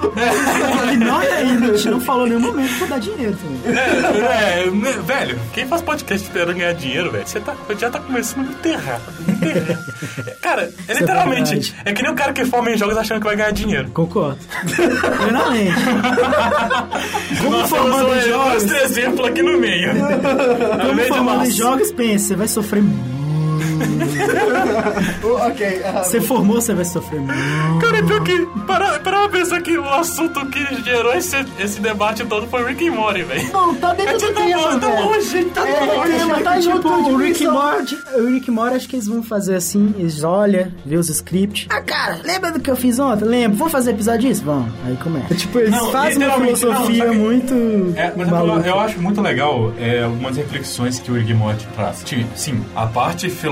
E não, e aí, a gente não falou em nenhum momento pra dar dinheiro também. É, é, velho, quem faz podcast esperando ganhar dinheiro, velho, você tá, já tá começando muito errado. Muito errado. Cara, é literalmente, é que nem o cara que forma em jogos achando que vai ganhar dinheiro. Concordo. Plenamente. [laughs] Como Nós formando em jogos, exemplo aqui no meio. no como meio de formando em jogos, pensa, você vai sofrer muito. [laughs] ok. ah, [laughs] Você formou, você vai sofrer. Cara, é pior que. Para, para pensar que o assunto que gerou esse, esse debate todo foi Rick and Morty, velho. Não, tá dentro gente do tá tema, tá longe, tá É, longe. tema, tá tipo, junto o Rick dimensão. Morty, o Rick Morty, acho que eles vão fazer assim, eles olham, vê os scripts. Ah, cara, lembra do que eu fiz ontem? Lembro, vamos fazer episódio disso? Vamos. Aí começa. Tipo, eles Não, fazem uma não, filosofia sabe- muito É, mas eu, eu acho muito legal é, algumas reflexões que o Rick and Morty traz. Sim, Sim, a parte filosófica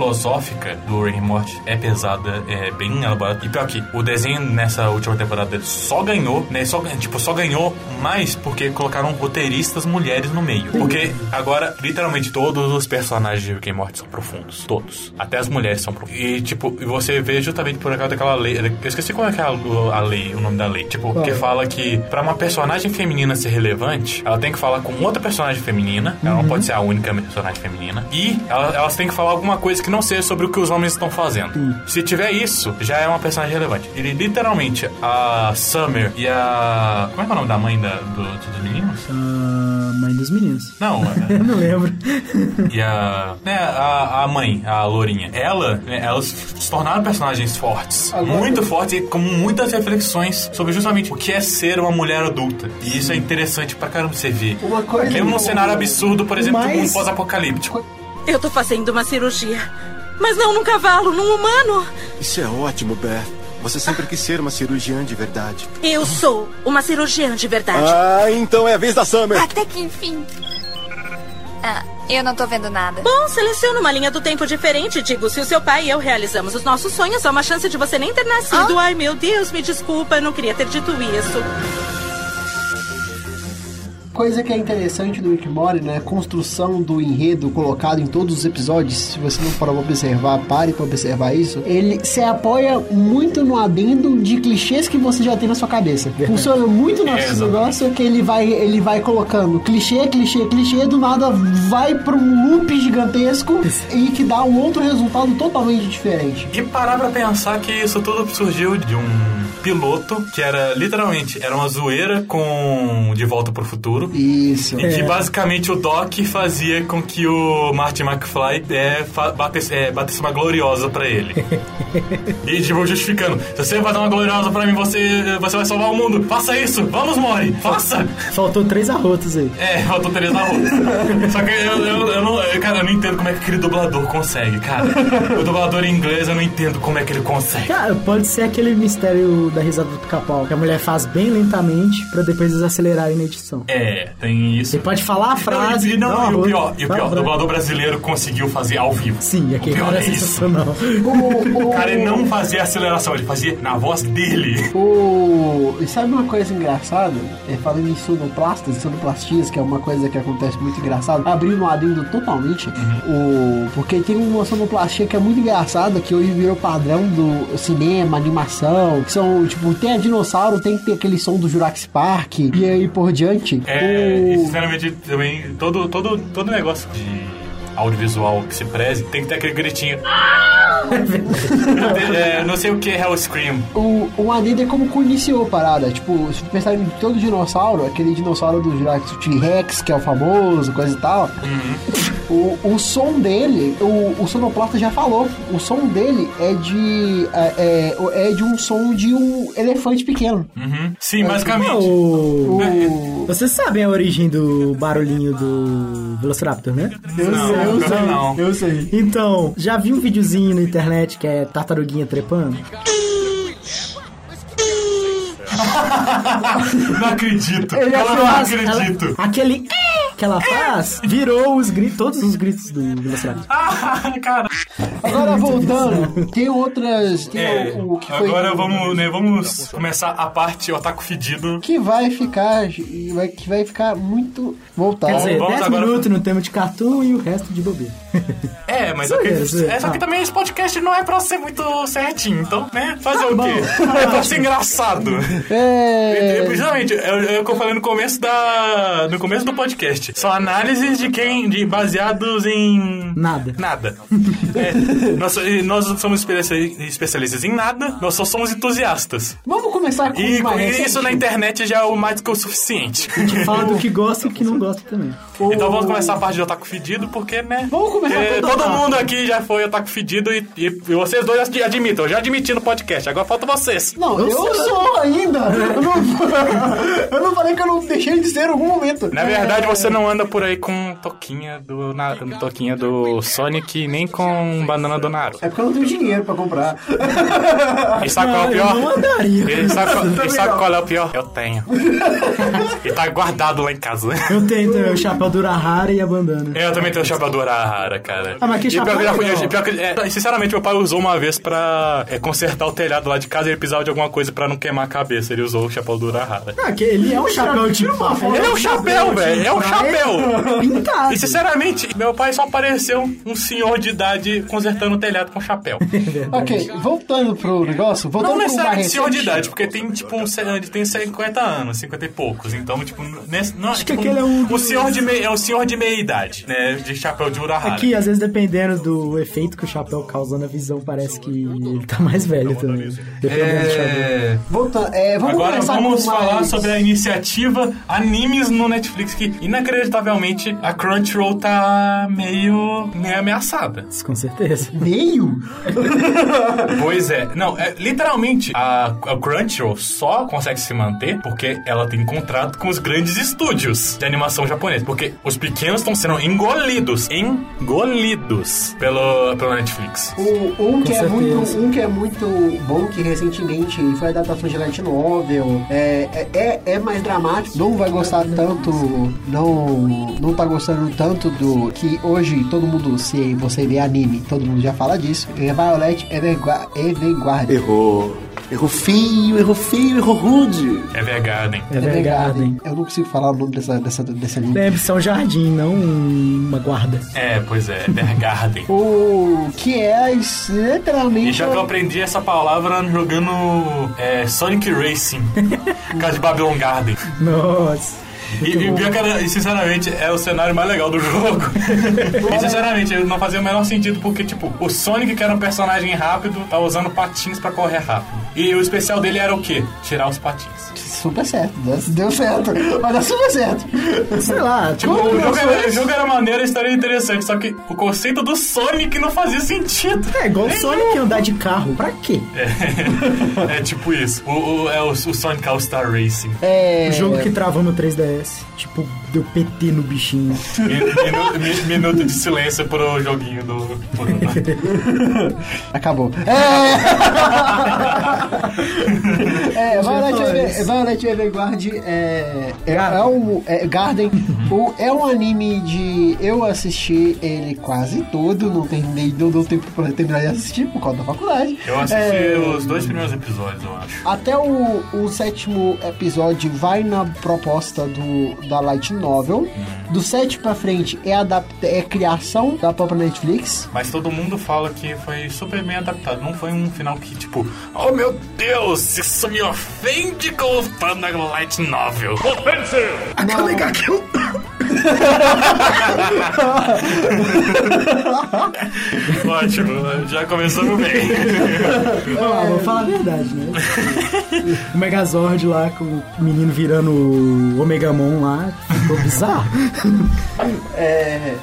do Rick and Morty é pesada, é bem elaborada. E pior que o desenho nessa última temporada só ganhou, né? Só, tipo, só ganhou mais porque colocaram roteiristas mulheres no meio. Porque agora, literalmente, todos os personagens de Rick and Morty são profundos. Todos. Até as mulheres são profundas. E, tipo, você vê justamente por causa daquela lei. Eu esqueci qual é, que é a, lei, o nome da lei. Tipo, que fala que pra uma personagem feminina ser relevante, ela tem que falar com outra personagem feminina. Ela não pode ser a única personagem feminina. E ela- elas têm que falar alguma coisa que não seja sobre o que os homens estão fazendo. Se tiver isso, já é uma personagem relevante. Ele literalmente, a Summer e a. Como é que é o nome da mãe da, do, dos meninos? Ah, mãe dos meninos. Não, [laughs] é- Eu não lembro. e a, né, a, a mãe, a Lourinha, ela, né, elas se tornaram personagens fortes. Muito fortes e com muitas reflexões sobre justamente o que é ser uma mulher adulta. E isso é interessante pra caramba você ver. Uma coisa- Mesmo num cenário absurdo, por exemplo, de um pós-apocalíptico. Eu tô fazendo uma cirurgia. Mas não num cavalo, num humano. Isso é ótimo, Beth. Você sempre quis ser uma cirurgiã de verdade. Eu sou uma cirurgiã de verdade. Ah, então é a vez da Summer. Até que enfim. Ah, eu não tô vendo nada. Bom, seleciona uma linha do tempo diferente. Digo, se o seu pai e eu realizamos os nossos sonhos, há uma chance de você nem ter nascido. Ai, meu Deus, me desculpa, eu não queria ter dito isso. Coisa que é interessante do Rick Morty, né? A construção do enredo colocado em todos os episódios. Se você não for observar, pare pra observar isso. Ele se apoia muito no adendo de clichês que você já tem na sua cabeça. Funciona muito É, nosso negócio que ele vai, ele vai colocando clichê, clichê, clichê, do nada vai pra um loop gigantesco e que dá um outro resultado totalmente diferente. E parar pra pensar que isso tudo surgiu de um piloto que era literalmente era uma zoeira com De Volta pro Futuro. Isso. E que É. basicamente o Doc fazia com que o Marty McFly é, batesse, é, batesse uma gloriosa pra ele. [laughs] e tipo, justificando: se você vai dar uma gloriosa pra mim, você, você vai salvar o mundo. Faça isso! Vamos, Mori! Faça! Faltou três arrotos aí. É, faltou na rua. [laughs] Só que eu, eu, eu não. Cara, eu não entendo como é que aquele dublador consegue, cara. O dublador em inglês eu não entendo como é que ele consegue. Cara, pode ser aquele mistério da risada do pica-pau, que a mulher faz bem lentamente pra depois eles acelerarem na edição. É, tem isso. Você pode falar a frase. Não, e, não, uma e o pior, e o pior, o dublador brasileiro conseguiu fazer ao vivo. Sim, O aquele cara é é isso. sensacional. O, [laughs] O cara não fazia aceleração, ele fazia na voz dele. O... E sabe uma coisa engraçada? É, falando em sonoplastas e sonoplastias, que é uma coisa que acontece muito engraçada, abrindo um adendo totalmente, o... porque tem uma sonoplastia que é muito engraçada, que hoje virou padrão do cinema, animação, que são, tipo, tem a dinossauro, tem que ter aquele som do Jurassic Park, e aí por diante. É, e o... sinceramente também, todo, todo, todo negócio de audiovisual que se preze tem que ter aquele gritinho. [laughs] é, não sei o que é Hell Scream. O, o adendo é como que iniciou a parada. Tipo, se pensar em todo dinossauro, aquele dinossauro do Jurassic T-Rex, que é o famoso, coisa e tal. O, o som dele, o, o sonoplasta já falou, o som dele é de. É, é, é de um som de um elefante pequeno. Uhum. Sim, basicamente. O... Vocês sabem a origem do barulhinho do Velociraptor, né? Eu Não, sei, eu sei. não. Eu sei. Então, já vi um videozinho na internet que é tartaruguinha trepando? Não acredito. Ele eu não acredito. ela- aquele que ela faz virou os gritos, todos os gritos do Velociraptor. [laughs] Ah, cara. Agora voltando, tem outras. Tem É, o, o que foi. agora vamos, né, vamos começar a parte Otaku Fedido. Que vai ficar. Vai, que vai ficar muito voltado. Quer dizer, vamos 10 agora- minutos no tema de cartoon e o resto de bobeira. [laughs] É, mas zoeira. é, só que Ah. também esse podcast não é pra ser muito certinho, então, né? Fazer o bom. quê? É pra ser engraçado. É. É, Precisamente, é o é que eu falei no começo da. No começo do podcast. São análises de quem. De, baseados em. Nada. Nada. É, nós, e nós não somos especi- especialistas em nada, nós só somos entusiastas. Vamos começar com E recentes? isso na internet já é o mais que o suficiente. Que fala do que gosta e o que não gosta também. Então vamos começar a parte de otaku fedido, porque, né? Vamos começar é, Todo mundo aqui já foi otaku fedido e, e, e vocês dois ad- admitam. Eu já admiti no podcast, agora falta vocês. Não, eu, sou ainda. Eu não, [laughs] eu não falei que eu não deixei de ser em algum momento. Na verdade, você não anda por aí com toquinha do, na, toquinha do Sonic, nem com banana do Naruto. É porque eu não tenho dinheiro pra comprar. E sabe qual é o pior? eu não andaria. E sabe, qual- e sabe qual é o pior? Eu tenho. [laughs] e tá guardado lá em casa. Eu tenho também o chapéu do Urahara e a bandana. Eu também tenho o chapéu do Urahara, cara. Ah, mas que E pior que já e pior que- é, sinceramente, meu pai usou uma vez pra é, consertar o telhado lá de casa e ele precisava de alguma coisa pra não queimar a cabeça. Ele usou o chapéu do Urahara. Ah, que ele é um chapéu tipo. Ele é um chapéu, velho. É um chapéu. [laughs] Pintado. E sinceramente, meu pai só pareceu um senhor de idade consertando o telhado com chapéu. [laughs] ok, voltando pro negócio, voltando Não necessariamente senhor de idade, porque tem tipo um, ele tem 50 anos, 50 e poucos. Então, tipo, nesse, não, Acho que tipo, aquele é um o senhor de meia, é o senhor de meia idade, né? De chapéu de Urahara. Aqui, às vezes, dependendo do efeito que o chapéu causa na visão, parece que ele tá mais velho também. É... Voltando, é, vamos Agora vamos falar mais... sobre a iniciativa Animes no Netflix, que inacreditavelmente a Crunchyroll tá meio, meio ameaçada. Com certeza. Meio? [laughs] Pois é. Não, é, literalmente, a, a Crunchyroll só consegue se manter porque ela tem contrato com os grandes estúdios de animação japonesa. Porque os pequenos estão sendo engolidos, engolidos pelo, pelo Netflix. O- um, que é certeza. muito, um que é muito bom, que recentemente foi a adaptação de light novel, é, é, é, é mais dramático, não vai gostar tanto, não, não tá gostando tanto do que hoje todo mundo, se você vê anime, todo mundo já fala disso, é Violet Evergua- Evergarden. Errou. Errou feio, errou feio, errou rude. Evergarden. Evergarden. Eu não consigo falar o nome dessa, dessa, desse anime. Deve ser um jardim, não uma guarda. É, pois é, Evergarden. [laughs] O que é E literalmente. já que eu aprendi essa palavra jogando é, Sonic Racing, [laughs] por causa de Babylon Garden. Nossa. E, e, pior que era- e, sinceramente, é o cenário mais legal do [laughs] jogo. e sinceramente, não fazia o menor sentido porque, tipo, o Sonic, que era um personagem rápido, tava usando patins pra correr rápido. E o especial dele era o quê? Tirar os patins. Super certo. Deu certo. Mas deu super certo. Sei lá, Tipo, o jogo, era, o jogo era maneiro, a história era interessante, só que o conceito do Sonic não fazia sentido. É igual o Sonic andar de carro. Pra quê? É, [laughs] é tipo isso. O, o- é o, o Sonic All Star Racing. É. O jogo que travou no 3DS. Tipo, deu PT no bichinho. Minu- mi- minuto de silêncio pro joguinho do. [laughs] Acabou. É. é, Violet, Ever- Violet Everguard é, é, é um é, Garden. o, é um anime de. Eu assisti ele quase todo, não terminei, não deu tempo pra terminar de assistir por causa da faculdade. Eu assisti É, os dois primeiros episódios, eu acho. Até o, o sétimo episódio vai na proposta do, da Light Novel. Do 7 pra frente é, adap é criação da própria Netflix. Mas todo mundo fala que foi super bem adaptado. Não foi um final que, tipo, oh meu Deus, isso me ofende com o fã da Light Novel. Offensive! Aquela que eu... [laughs] Ótimo, já começamos bem. Ah, vou falar a verdade, né? o Megazord lá com o menino virando o Omegamon lá. Ficou bizarro. É.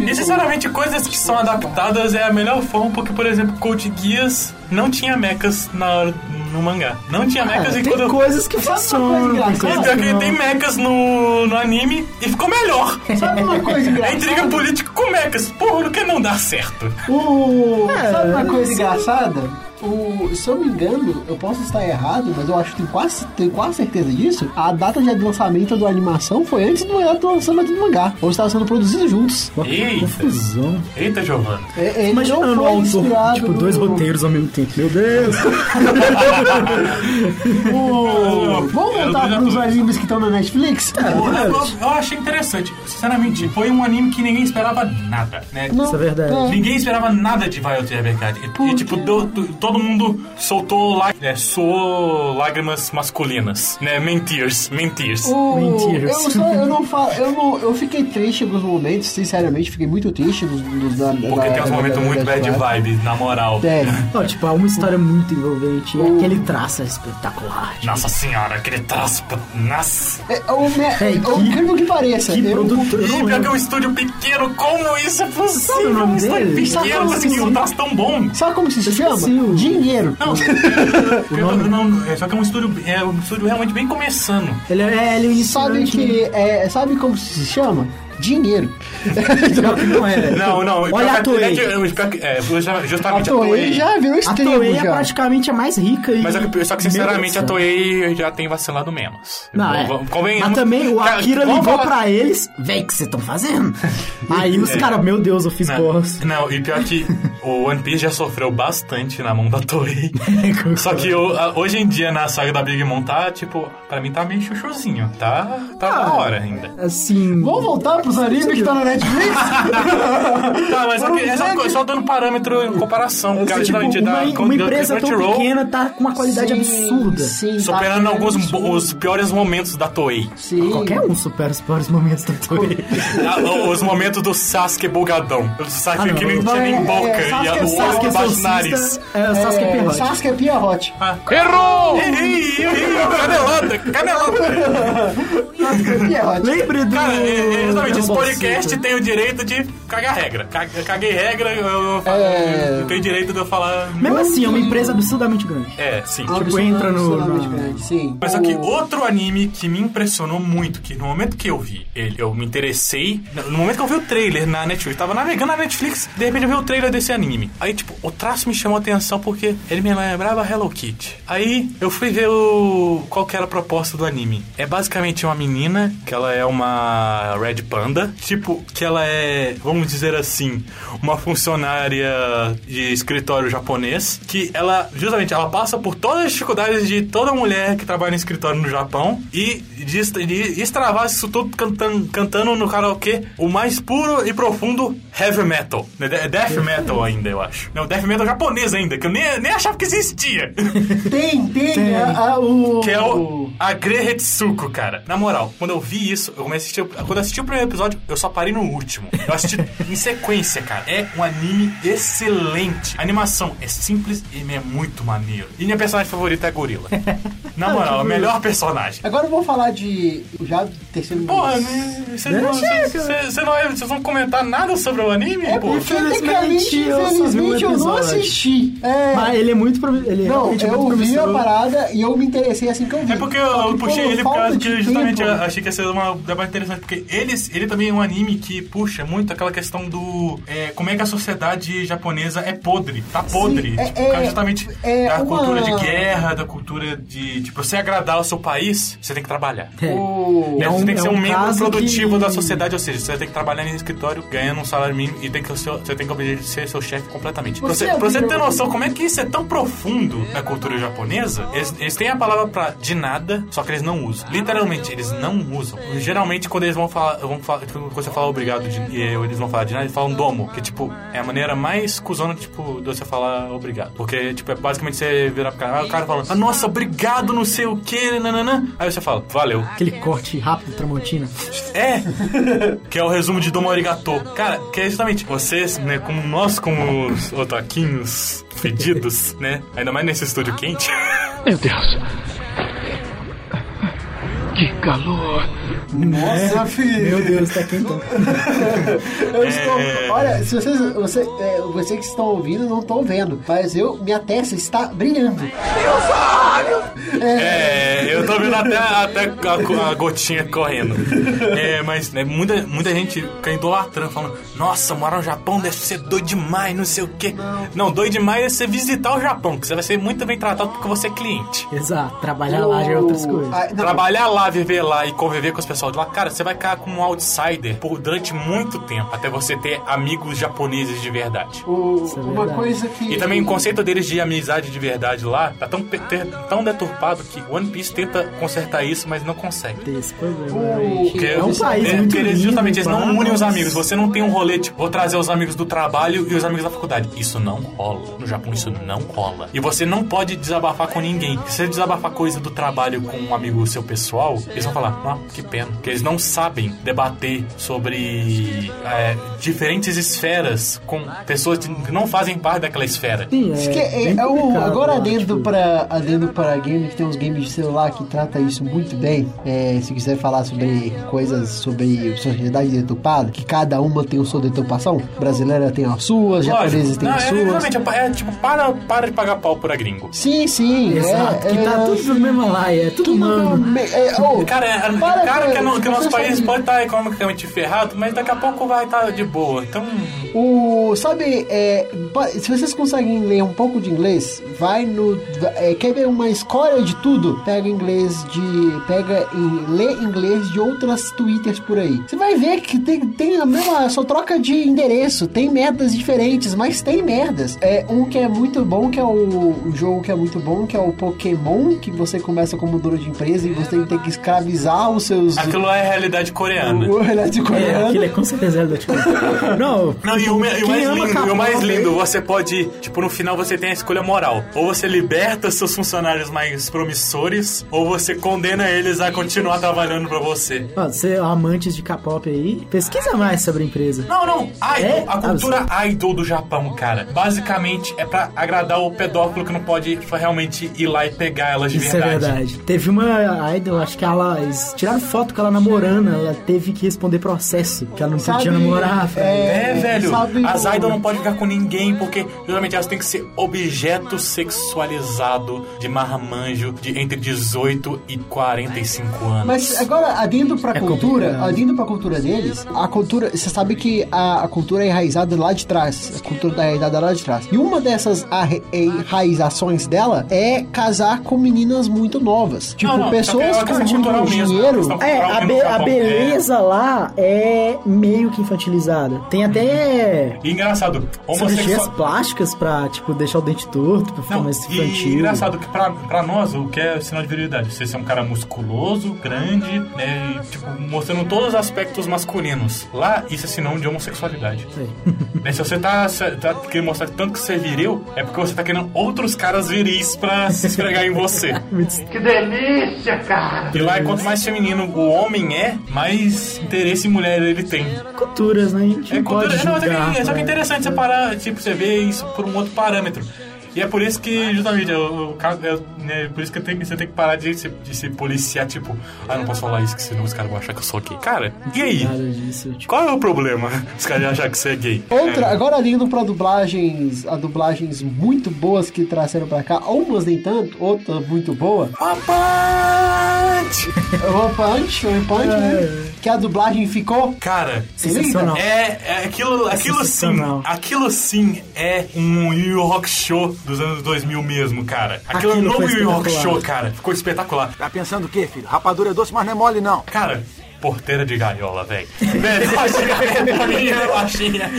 E sinceramente, coisas que são adaptadas é a melhor forma, porque, por exemplo, Code Geass não tinha mechas na hora, no mangá. Não tinha mechas Ah, e tem quando. coisas que funcionam. Tem E pior que que não. tem mechas no, no anime e ficou melhor. Sabe uma coisa É engraçada? intriga política com mechas. Porra, por que não dá certo? O... É, Sabe uma coisa sim. engraçada? O, se eu me engano, eu posso estar errado, mas eu acho que tenho quase, tenho quase certeza disso. A data de lançamento da animação foi antes do, do lançamento do mangá. Ou estava sendo produzido juntos. Eita. confusão. Eita, Giovanna. É, Imaginando não foi inspirado tipo, no- dois roteiros ao mesmo tempo. Meu Deus! [laughs] O... [laughs] Vamos voltar para os animes que estão na Netflix? Eu, eu- eu achei interessante. Sinceramente, foi um anime que ninguém esperava nada, né? Não. Isso é verdade. É. Ninguém esperava nada de Violet Evergarden. E, tipo, do- do- todo mundo soltou, lá, é, suou lágrimas masculinas, né? Mentirs, mentirs. O- Mentiras. Eu, só, eu não falo, eu não, eu fiquei triste alguns momentos, sinceramente, fiquei muito triste nos, nos da, Porque tem uns momentos muito bad vibe, na moral. É. Não, tipo, há uma história muito envolvente. E aquele traço é espetacular. tipo, Nossa senhora, aquele traço. Nossa. É, o, me, É, o que- incrível que pareça. Que eu, produtor. E pior que é um estúdio pequeno, como isso é Sabe o possível? nome Um estúdio dele? Sabe pequeno, como assim, que um traço tão bom. Sabe como se chama? O- Dinheiro. Não, eu- não, é, só que é um estúdio, é um estúdio realmente bem começando. Ele é, ele é Sabe iniciante, que é, sabe como se chama? Dinheiro. [laughs] Pior que não é. Não, não. Olha a Toei. é, é, justamente A a Toei já virou A extremo Toei é praticamente a mais rica. E... Mas só que, só que, sinceramente, a. Toei já tem vacilado menos. Não, é. Convenhamos. Mas também o Akira ligou falar- pra eles, véi, o que vocês estão fazendo? [laughs] Aí os É. caras, meu Deus, eu fiz Não, boss. não, e pior que o One Piece já sofreu bastante na mão da Toei. [laughs] Só que o- a- hoje em dia, na saga da Big Mom, tá, tipo, pra mim tá meio chuchuzinho. Tá, tá Ah. da hora ainda. Assim. Vamos voltar pros animes que tá na Netflix? [laughs] Tá, mas só, que, é só, só dando parâmetro em comparação. Cara, Tipo, uma, da uma empresa tão Crunchyroll, pequena tá com uma qualidade Sim, absurda. Sim, Superando tá alguns absurdo. os piores momentos da Toei. Sim. Qualquer um supera os piores momentos da Toei. Ah, Os momentos do Sasuke bugadão. O Sasuke Ah, que não, nem não, tinha nem é, boca. é, e Sasuke- a- o Sasuke do Exorcista nariz. É o Sasuke É, Perrote. Sasuke Pierrot. Errou! Ei, ei, ei, canelada, canelada. Sasuke Pierrot. Lembre do. Cara, é, é, exatamente, esse podcast tem o direito de cagar regra. Ca- Caguei regra, eu, eu, falo- É. eu tenho direito de eu falar. Mesmo assim, é uma empresa absurdamente grande. É, sim. Tipo, entra no- Absurdamente grande, Sim. Mas O- outro anime que me impressionou muito, que no momento que eu vi ele, eu me interessei. No momento que eu vi o trailer na Netflix, eu tava navegando na Netflix, de repente eu vi o trailer desse anime. Aí, tipo, o traço me chamou a atenção porque ele me lembrava Hello Kitty. Aí eu fui ver o. qual que era a proposta do anime. É basicamente uma menina que ela é uma Red Panda, tipo, que ela é, vamos dizer assim, uma funcionária de escritório japonês, que ela, justamente, ela passa por todas as dificuldades de toda mulher que trabalha em escritório no Japão e de, extravasa isso tudo cantando, cantando no karaokê o mais puro e profundo heavy metal. É death metal ainda, eu acho. Não, death metal japonês ainda, que eu nem, nem achava que existia. [laughs] Tem, tem. Tem. a- a- o... Que é o Agre Hetsuko, cara. Na moral, quando eu vi isso, eu comecei a assistir. Quando eu assisti o primeiro episódio, eu só parei no último. Eu assisti [laughs] em sequência, cara. É um anime excelente. A animação é simples e é muito maneiro. E minha personagem favorita é a Gorila. [laughs] Na moral, a melhor personagem. Agora vamos falar de... Já terceiro... Porra, né? Vocês não, vocês- vocês- vocês não, vocês vão comentar nada sobre o anime? É pô? porque, Infelizmente, eu um eu não assisti. É... Mas ele é muito... promi- Ele é Não, muito eu vi a parada e eu me interessei assim que eu vi. É porque eu, eu que puxei por ele por falta causa que justamente tempo- achei que ia ser uma debate interessante, porque eles, ele também é um anime que puxa muito aquela questão do é, como é que a sociedade japonesa é podre, tá podre. Sim, é- tipo, é- justamente é da uma- cultura de guerra, da cultura de, tipo, você agradar o seu país, você tem que trabalhar. É. O... Né? É você um- tem que é ser um, um membro produtivo que- da sociedade, ou seja, você vai ter que trabalhar no escritório ganhando um salário mínimo e tem que, ser- você tem que obedecer seu chefe completamente. Pra Você pra você viu- ter noção como é que isso é tão profundo na cultura japonesa, eles, eles têm a palavra pra de nada, só que eles não usam. Literalmente, eles não usam. Geralmente, quando eles vão falar, vão falar quando você fala obrigado de- e eles vão falar de nada, eles falam domo, que tipo, é a maneira mais cuzona, tipo, de você falar obrigado. Porque, tipo, é basicamente você virar pro cara, ah, o cara fala, ah, nossa, obrigado, não sei o que, nananã. Aí você fala, valeu. Aquele corte rápido, Tramontina. É! [laughs] que é o resumo de Domo Arigato. Cara, que é justamente vocês, né, como nós, como os otaquinhos fedidos, né, ainda mais nesse estúdio quente. Meu Deus. Que calor. Nossa, filho. Meu Deus, tá quentão. [laughs] Eu estou. É. Olha, se vocês, você, é, vocês que estão ouvindo não estão vendo, mas eu, minha testa está brilhando. É, eu tô vendo até, até a, a gotinha correndo. É, mas né, muita, muita gente fica idolatrando, falando: Nossa, morar no Japão deve ser doido demais, não sei o quê. Não, doido demais é você visitar o Japão, que você vai ser muito bem tratado porque você é cliente. Exato, trabalhar lá já é outras coisas. Ah, não, Trabalhar lá, viver lá e conviver com os pessoal de lá, cara, você vai ficar como um outsider por, durante muito tempo, até você ter amigos japoneses de verdade. o- é uma verdade. coisa que. E também o conceito deles de amizade de verdade lá tá tão, ter- tão deturpado que One Piece tenta consertar isso, mas não consegue. Tem esse problema. O- realmente. Porque É um eles- país é, muito eles lindo, justamente eles não unem os amigos. Você não tem um rolê, tipo, vou trazer os amigos do trabalho e os amigos da faculdade. Isso não rola. No Japão isso não rola. E você não pode desabafar com ninguém. Se você desabafar coisa do trabalho com um amigo seu pessoal, eles vão falar, ah, que pena. Porque eles não sabem debater sobre é, diferentes esferas com pessoas que não fazem parte daquela esfera. Sim, Isso que é, bem é um- complicado agora adendo para adendo para game que tem uns games de celular que trata isso muito bem. É, se quiser falar sobre coisas sobre sociedade deturpada, que cada uma tem a sua deturpação. Brasileira tem as suas, japoneses tem Não, as é, é, é tipo, para, para de pagar pau por a gringo. Sim, sim. Exato, é, que tá é, tudo no mesmo lá, é tudo é, oh, Cara, é, para, cara que, cara, que o nosso país pode estar economicamente ferrado, mas daqui a pouco vai estar de boa. Então, O, sabe, é, se vocês conseguem ler um pouco de inglês, vai no. é, quer ver uma escória de tudo? Pega inglês de. Pega e lê inglês de outras twitters por aí. Você vai ver que tem, tem a mesma. Só troca de endereço, tem merdas diferentes, mas tem merdas. É um que é muito bom, que é o, o jogo que é muito bom, que é o Pokémon, que você começa como dono de empresa e você tem que escravizar os seus. Aquilo é realidade coreana. O realidade É, coreano. aquilo é com certeza é da tipo. Não, [laughs] Não, e o, me- e o mais lindo, e o mais lindo, você pode, tipo, no final você tem a escolha moral. Ou você liberta seus funcionários mais promissores, ou você condena eles a continuar trabalhando pra você. Ó, você, amantes de K-pop aí, pesquisa mais sobre a empresa. Não, não. Idol, É? a cultura idol do Japão, cara. Basicamente é pra agradar o pedófilo que não pode tipo, realmente ir lá e pegar elas de Isso verdade. é verdade. Teve uma idol, acho que ela. Eles tiraram foto com ela namorando, ela teve que responder processo, que ela não Sabe, podia namorar. velho. É, velho. as idols não podem ficar com ninguém, porque geralmente elas têm que ser objeto sexualizado de marmanjo de entre 18 e 45 anos. Mas agora, adendo pra É cultura, complicado. adendo pra cultura deles, a cultura, você sabe que a, a cultura é enraizada lá de trás. A cultura da enraizada lá de trás. E uma dessas enraizações dela é casar com meninas muito novas. Tipo, Não, não, pessoas é uma com muito é dinheiro. questão É, a, be- a beleza lá é meio que infantilizada. Tem até É. E engraçado, cirurgias homossexual... plásticas pra, tipo, deixar o dente torto, pra ficar Não, mais e infantil. engraçado que pra, pra nós, o que é sinal de virilidade? Você ser um cara musculoso, grande, né? E, tipo, mostrando todos os aspectos masculinos. Lá, isso é sinal de homossexualidade. [laughs] Né, Se você tá, tá querendo mostrar tanto que você é viril, é porque você tá querendo outros caras viris pra se esfregar em você. [laughs] Que delícia, cara! E lá, quanto mais feminino o homem é, mais interesse em mulher ele tem. Culturas, né? A gente É não cultura, pode não, só que, julgar, é só que é interessante você parar, tipo, você ver isso por um outro parâmetro. E é por isso que, justamente, caso- é, né, por isso que tem, você tem que parar de se, de se policiar, tipo, ah, eu não posso falar isso, que senão os caras vão achar que eu sou gay. Cara, e aí? Nada disso, tipo, Qual é o problema? Os caras achar que você é gay. Outra, agora lindo pra dublagens, a dublagens muito boas que trouxeram pra cá, umas nem tanto, outra muito boa. One Punch! One Punch, One Punch, né? Que a dublagem ficou. Cara, Sensacional. É, é aquilo, aquilo sim, aquilo sim é um Yu Rock Show dos anos 2000 mesmo, cara. Aquilo, Aquilo Yu Rock espetacular. Show, cara. Ficou espetacular. Tá pensando o quê, filho? Rapadura é doce, mas não é mole, não. Cara, porteira de gaiola, velho. Velho, baixinha, baixinha.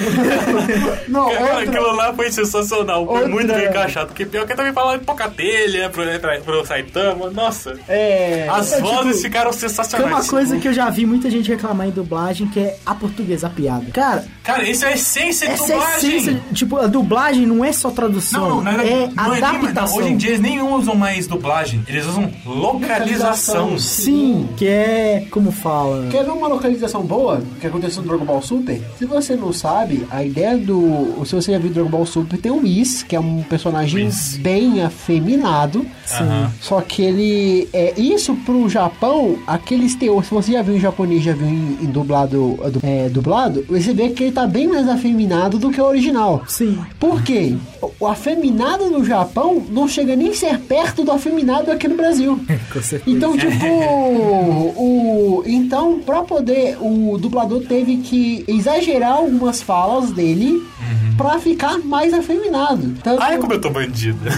Não, Cara, outra- aquilo lá foi sensacional. Foi Outra- muito bem encaixado. Porque pior que eu também falava de Pocatelha, pro, pra- pro Saitama. Nossa. É. As é, vozes tipo, ficaram Tem sensacionais. uma coisa que eu já vi muita gente reclamar em dublagem, que é a portuguesa, a piada. Cara, Cara, isso é a essência de é dublagem. essência, tipo, a dublagem não é só tradução, Não, não, não, é não nem- adaptação. hoje em dia eles nem usam mais dublagem, eles usam localização. Sim, que é, como fala... Quer ver uma localização boa que aconteceu no Dragon Ball Super? Se você não sabe, a ideia do. Se você já viu Dragon Ball Super, tem o Whis, que é um personagem Whis. bem afeminado. Aham. Só que ele. É, isso pro Japão, aqueles teores. Se você já viu em japonês, já viu em, em dublado, é, dublado, você vê que ele tá bem mais afeminado do que o original. Sim. Por quê? O afeminado no Japão não chega nem a ser perto do afeminado aqui no Brasil. [laughs] Com certeza. Então, tipo, [laughs] o. Então, pra poder. O dublador teve que exagerar algumas falas dele pra ficar mais afeminado. Tanto, Ai, como eu tô bandida.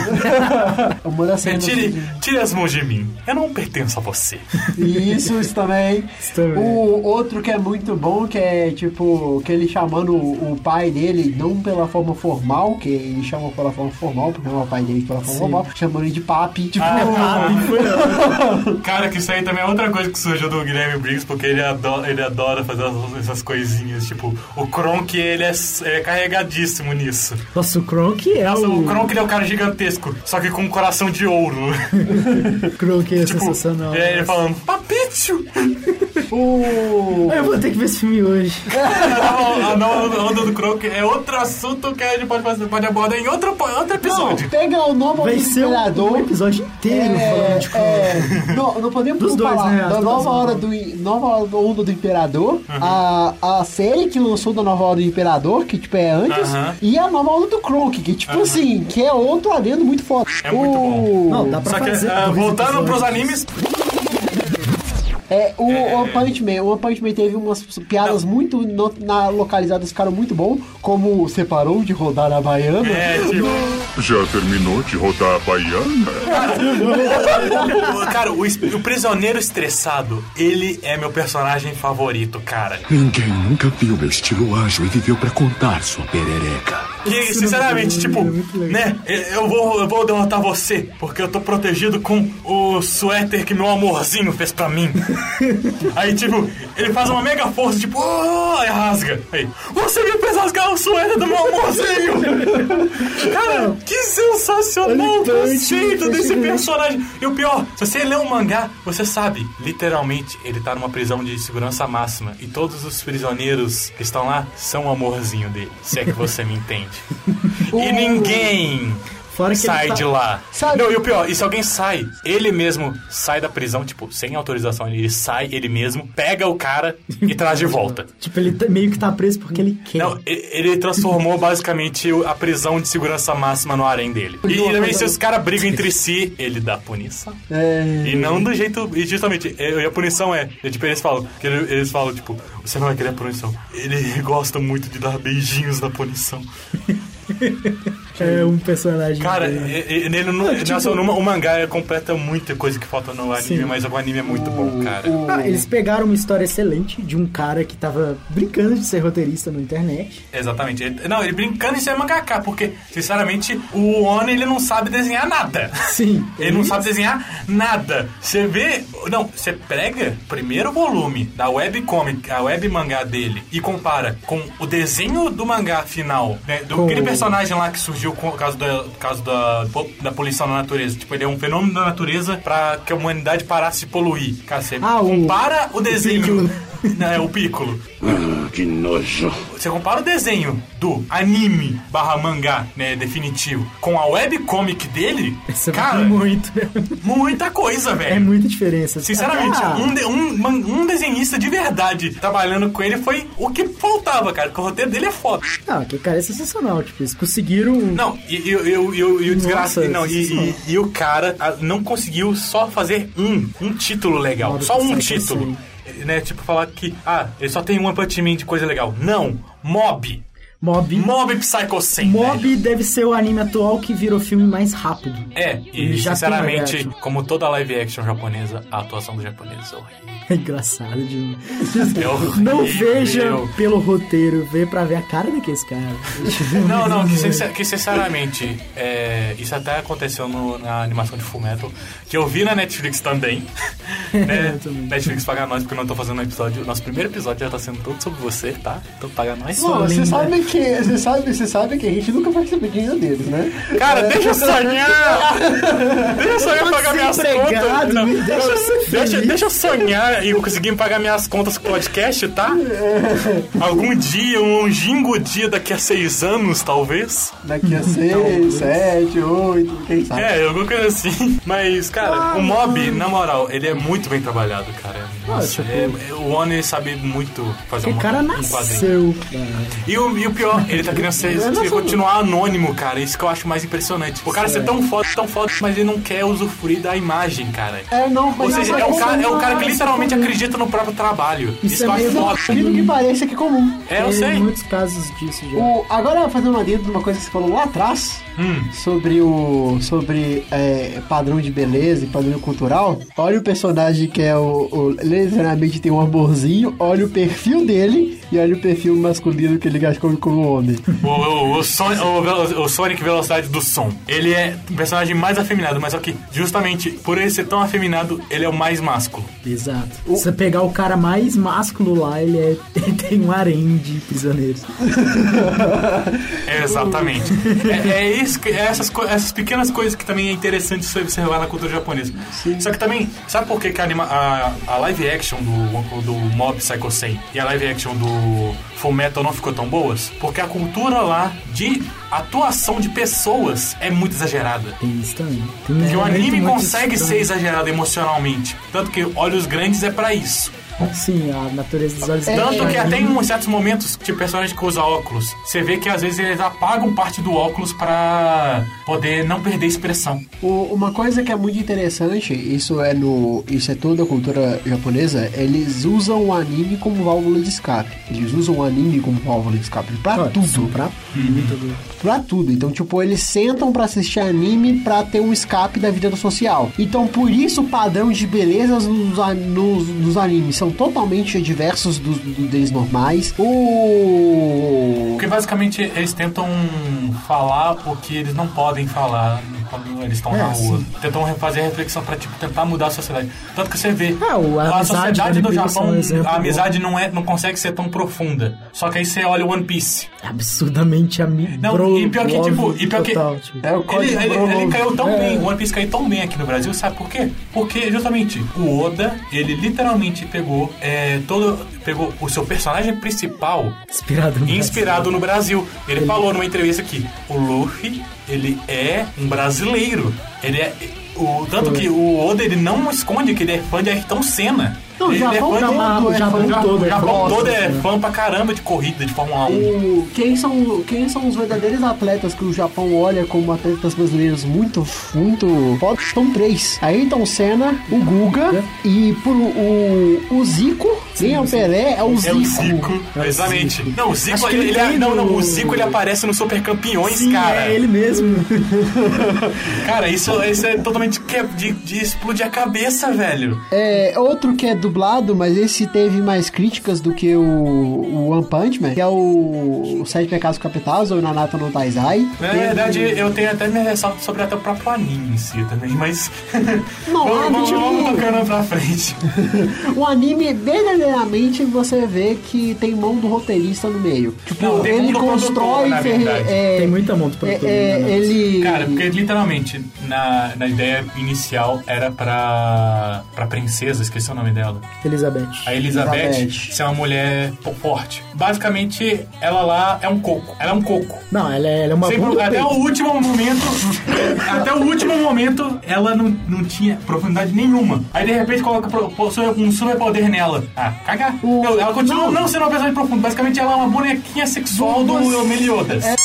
[laughs] uma das cenas. Tire, tire as mãos de mim. Eu não pertenço a você. Isso, isso também. Isso também. O outro que é muito bom, que é tipo, que ele chamando o, o pai dele, não pela forma formal, que ele chama pela forma formal, porque não é o pai dele pela forma Sim. formal, chamando ele de papi. Tipo, Ah, [laughs] Cara, que isso aí também é outra coisa que surgiu do Guilherme Briggs, porque ele adora, ele adora fazer essas- coisinhas. Tipo, o Kronk, ele é, é carregadíssimo nisso. Nossa, o Kronk é Nossa, o... o Kronk ele é um cara gigantesco, só que com um coração de ouro. [laughs] Kronk é tipo, sensacional. é ele falando, papício! o. [laughs] Eu vou ter que ver esse filme hoje. [laughs] a nova onda do Kronk é outro assunto que a gente pode, fazer, pode abordar em outro, outro Não, episódio. pega o nome Vai do ser um, Imperador. um episódio inteiro falando de Kronk. é, não, não podemos Dos dois, falar né? As da nova hora do nova onda do Imperador, a, a série que lançou da nova hora do Imperador, que tipo é antes, Aham. e a nova onda do Kronk, que tipo assim, que é outro adendo muito foda. É muito o, Não, dá pra Só que, fazer ah, dois voltando episódios. pros animes, É, o One Punch Man, o One Punch Man teve umas piadas muito no- na, localizadas, ficaram muito bom, como separou de rodar a baiana. é tipo. Já terminou de rodar a baiana? Cara, o, o prisioneiro estressado, ele é meu personagem favorito, cara. Ninguém nunca viu meu estilo ágil e viveu pra contar sua perereca. E, sinceramente, tipo, né? Eu vou, eu vou derrotar você, porque eu tô protegido com o suéter que meu amorzinho fez pra mim. [laughs] Aí, tipo, ele faz uma mega força, tipo, oh, aí rasga. Aí, você me fez rasgar o suéter do meu amorzinho! [laughs] Cara, que sensacional o conceito desse [laughs] personagem. E o pior, se você lê um mangá, você sabe, literalmente, ele tá numa prisão de segurança máxima. E todos os prisioneiros que estão lá são o amorzinho dele, se é que você me entende. E ninguém Fora que sai tá- de lá. Sabe- Não, e o pior, e se alguém sai, ele mesmo sai da prisão, tipo, sem autorização, ele sai ele mesmo, pega o cara e traz de volta. [laughs] Tipo, ele tá- meio que tá preso porque ele quer. Não, ele transformou [laughs] basicamente a prisão de segurança máxima no harém dele. E, e também se os caras brigam entre si, ele dá punição. É, E não do jeito. E justamente, e e a punição é. é tipo, eles falam, eles falam, tipo, você não vai querer a punição. Ele [laughs] gosta muito de dar beijinhos na punição. É um personagem. Cara, nele não, Não, tipo- nossa, no- o mangá completa muita coisa que falta no anime, Sim. mas o anime é muito bom, cara. Ah, eles pegaram uma história excelente de um cara que tava brincando de ser roteirista na internet. Exatamente. Ele- não, ele brincando em ser mangaka, porque, sinceramente, o Ono ele não sabe desenhar nada. [laughs] Sim. Ele não sabe desenhar nada. Você vê. Não, você pega o primeiro volume da webcomic, a web mangá dele, e compara com o desenho do mangá final, né? Do Com- aquele personagem lá que surgiu por causa, da, por causa da, da poluição na natureza. Tipo, ele é um fenômeno da natureza pra que a humanidade parasse de poluir. Cara, você Ah, o- compara o, desenho. Piccolo. Não, é o Piccolo. Ah, que nojo. Você compara o desenho do anime barra mangá, né, definitivo, com a webcomic dele, Você cara, vai muito. muita coisa, velho. É muita diferença. Sinceramente, Ah, um, de- um, um desenhista de verdade trabalhando com ele foi o que faltava, cara. Porque o roteiro dele é foda. Não, que cara é sensacional. Tipo, eles conseguiram. Não, e, e, e, e, e o desgraça. Nossa, Não, e, e, e o cara ah, não conseguiu só fazer um, um título legal. Só um título. Né, tipo, falar que, ah, ele só tem um Punch Man de coisa legal. Não, Mob. Mob. Mob Psycho 100, Mob velho. deve ser o anime atual que virou filme mais rápido. É, e já sinceramente, como toda live action japonesa, a atuação do japonês é horrível. [laughs] É engraçado demais. É horrível. Não veja pelo roteiro, vê pra ver a cara daqueles caras. [laughs] Não, não, que, sincer- que sinceramente, é, isso até aconteceu no- na animação de Fullmetal, que eu vi na Netflix também. [laughs] né? Netflix paga nós, porque eu não tô fazendo um episódio. Nosso primeiro episódio já tá sendo todo sobre você, tá? Então paga nós. Pô, você sabe que você sabe, você sabe que a gente nunca vai receber dinheiro deles, né? Cara, deixa eu sonhar! deixa eu sonhar pagar minhas contas. Não, deixa deixa, deixa eu sonhar e eu conseguir pagar minhas contas com o podcast, tá? Algum dia, um longínquo dia daqui a seis anos, talvez. Daqui a seis, sete, oito, quem sabe? É, alguma coisa assim. Mas, cara, o Mob, na moral, ele é muito bem trabalhado, cara. Nossa, tipo, é- é- o Oni sabe muito fazer O uma, cara um quadrinho. nasceu. E o, e o pior, ele tá querendo ser, se continuar anônimo, cara. Isso que eu acho mais impressionante. O cara ser tão foda, tão foda, mas ele não quer usufruir da imagem, cara. É, não, Ou mas seja, não, é o mas cara, é não, cara que literalmente é comum. acredita no próprio trabalho. Isso, Isso eu é acho meio foda. aquilo que parece que é comum. É, eu Tem sei. muitos casos disso já. O, agora fazendo uma adendo de uma coisa que você falou lá atrás Hum. sobre o sobre é, padrão de beleza e padrão cultural. Olha o personagem que é o, o literalmente tem um amorzinho. Olha o perfil dele e olha o perfil masculino que ele gastou como homem. O, o, o, Son- o o Sonic Velocidade do Som. Ele é o personagem mais afeminado, mas só que justamente por ele ser tão afeminado, ele é o mais másculo. Exato. Se você pegar o cara mais másculo lá, ele, é, [laughs] ele tem um harém de prisioneiros. [laughs] É, exatamente. é, é isso, que- é essas, essas pequenas coisas que também é interessante você observar na cultura japonesa. Só que também, sabe por que, que a, anima- a, a live action do, do Mob Psycho 100 e a live action do Full Metal não ficou tão boas? Porque a cultura lá de atuação de pessoas é muito exagerada. Tem isso também. Tem Porque o anime muito consegue estranho. ser exagerado emocionalmente. Tanto que Olhos Grandes é pra isso. Sim, a natureza dos olhos Tanto dele que é até em certos momentos, tipo, personagem que usa óculos, você vê que às vezes eles apagam parte do óculos pra poder não perder expressão. O- uma coisa que é muito interessante, isso é no. Isso é toda a cultura japonesa, eles usam o anime como válvula de escape. Eles usam o anime como válvula de escape pra tudo. Pra Uhum. Pra tudo. Então, tipo, eles sentam pra assistir anime pra ter um escape da vida social. Então, por isso o padrão de belezas nos, nos, nos animes são totalmente diversos dos, do- deles normais. O. Porque basicamente eles tentam falar o que eles não podem falar quando eles estão É, na rua. sim. Tentam fazer reflexão pra tipo, tentar mudar a sociedade. Tanto que você vê É, o- a a amizade sociedade da do Japão, um exemplo a bom. amizade não, é, não consegue ser tão profunda. Só que aí você olha o One Piece. absurdamente amigo. Não, e pior que, tipo, e pior que total, tipo. É o Ele, ele, ele caiu tão É. bem, o One Piece caiu tão bem aqui no Brasil, sabe por quê? Porque justamente o Oda, ele literalmente pegou é, todo. Pegou o seu personagem principal Inspirado no inspirado no Brasil. Ele falou numa entrevista aqui, o Luffy, ele é um brasileiro. Ele é. O, tanto que o Oda ele não esconde que ele é fã de Ayrton Senna. Não, o ele Japão é todo é o fã. Japão todo é Japão todo é fã pra caramba de corrida de Fórmula 1. O- quem, são, quem são os verdadeiros atletas que o Japão olha como atletas brasileiros muito, muito fortes? São três. Ayrton Senna, o Guga e por, o, o Zico Nem é o Pelé, é o Zico. É o Zico, exatamente. Não, o Zico, ele, ele ele- tem não, não, o Zico ele aparece no Super Campeões, Sim, cara. é ele mesmo. Cara, isso, isso é totalmente de, de explodir a cabeça, velho. É, outro que é dublado, mas esse teve mais críticas do que o, o One Punch Man, que é o, o Sete Pecados Capitais, ou Nanata no Taizai. Na Teve- verdade, eu tenho até minha ressalva sobre até o próprio anime em si também, mas. [laughs] Não, vamos, ah, vamos, tipo- vamos tocando pra frente. [laughs] O anime, verdadeiramente, você vê que tem mão do roteirista no meio. Tipo, Não, ele constrói... produtor, na ferre- verdade. é, Tem muita mão do é, produtor. é, né? ele... Cara, porque literalmente, na, na ideia inicial era pra. pra princesa, esqueci o nome dela. Elizabeth. A Elizabeth, Elizabeth. ser uma mulher forte. Basicamente, ela lá é um coco. Ela é um coco. Não, ela é, ela é uma Sempre- bunda até o peito. último momento, até o último momento, ela não, não tinha profundidade nenhuma. Aí de repente coloca um superpoder nela. Ah, caga. Eu- Ela continua não. sendo uma pessoa profunda. Basicamente, ela é uma bonequinha sexual do Meliodas. É,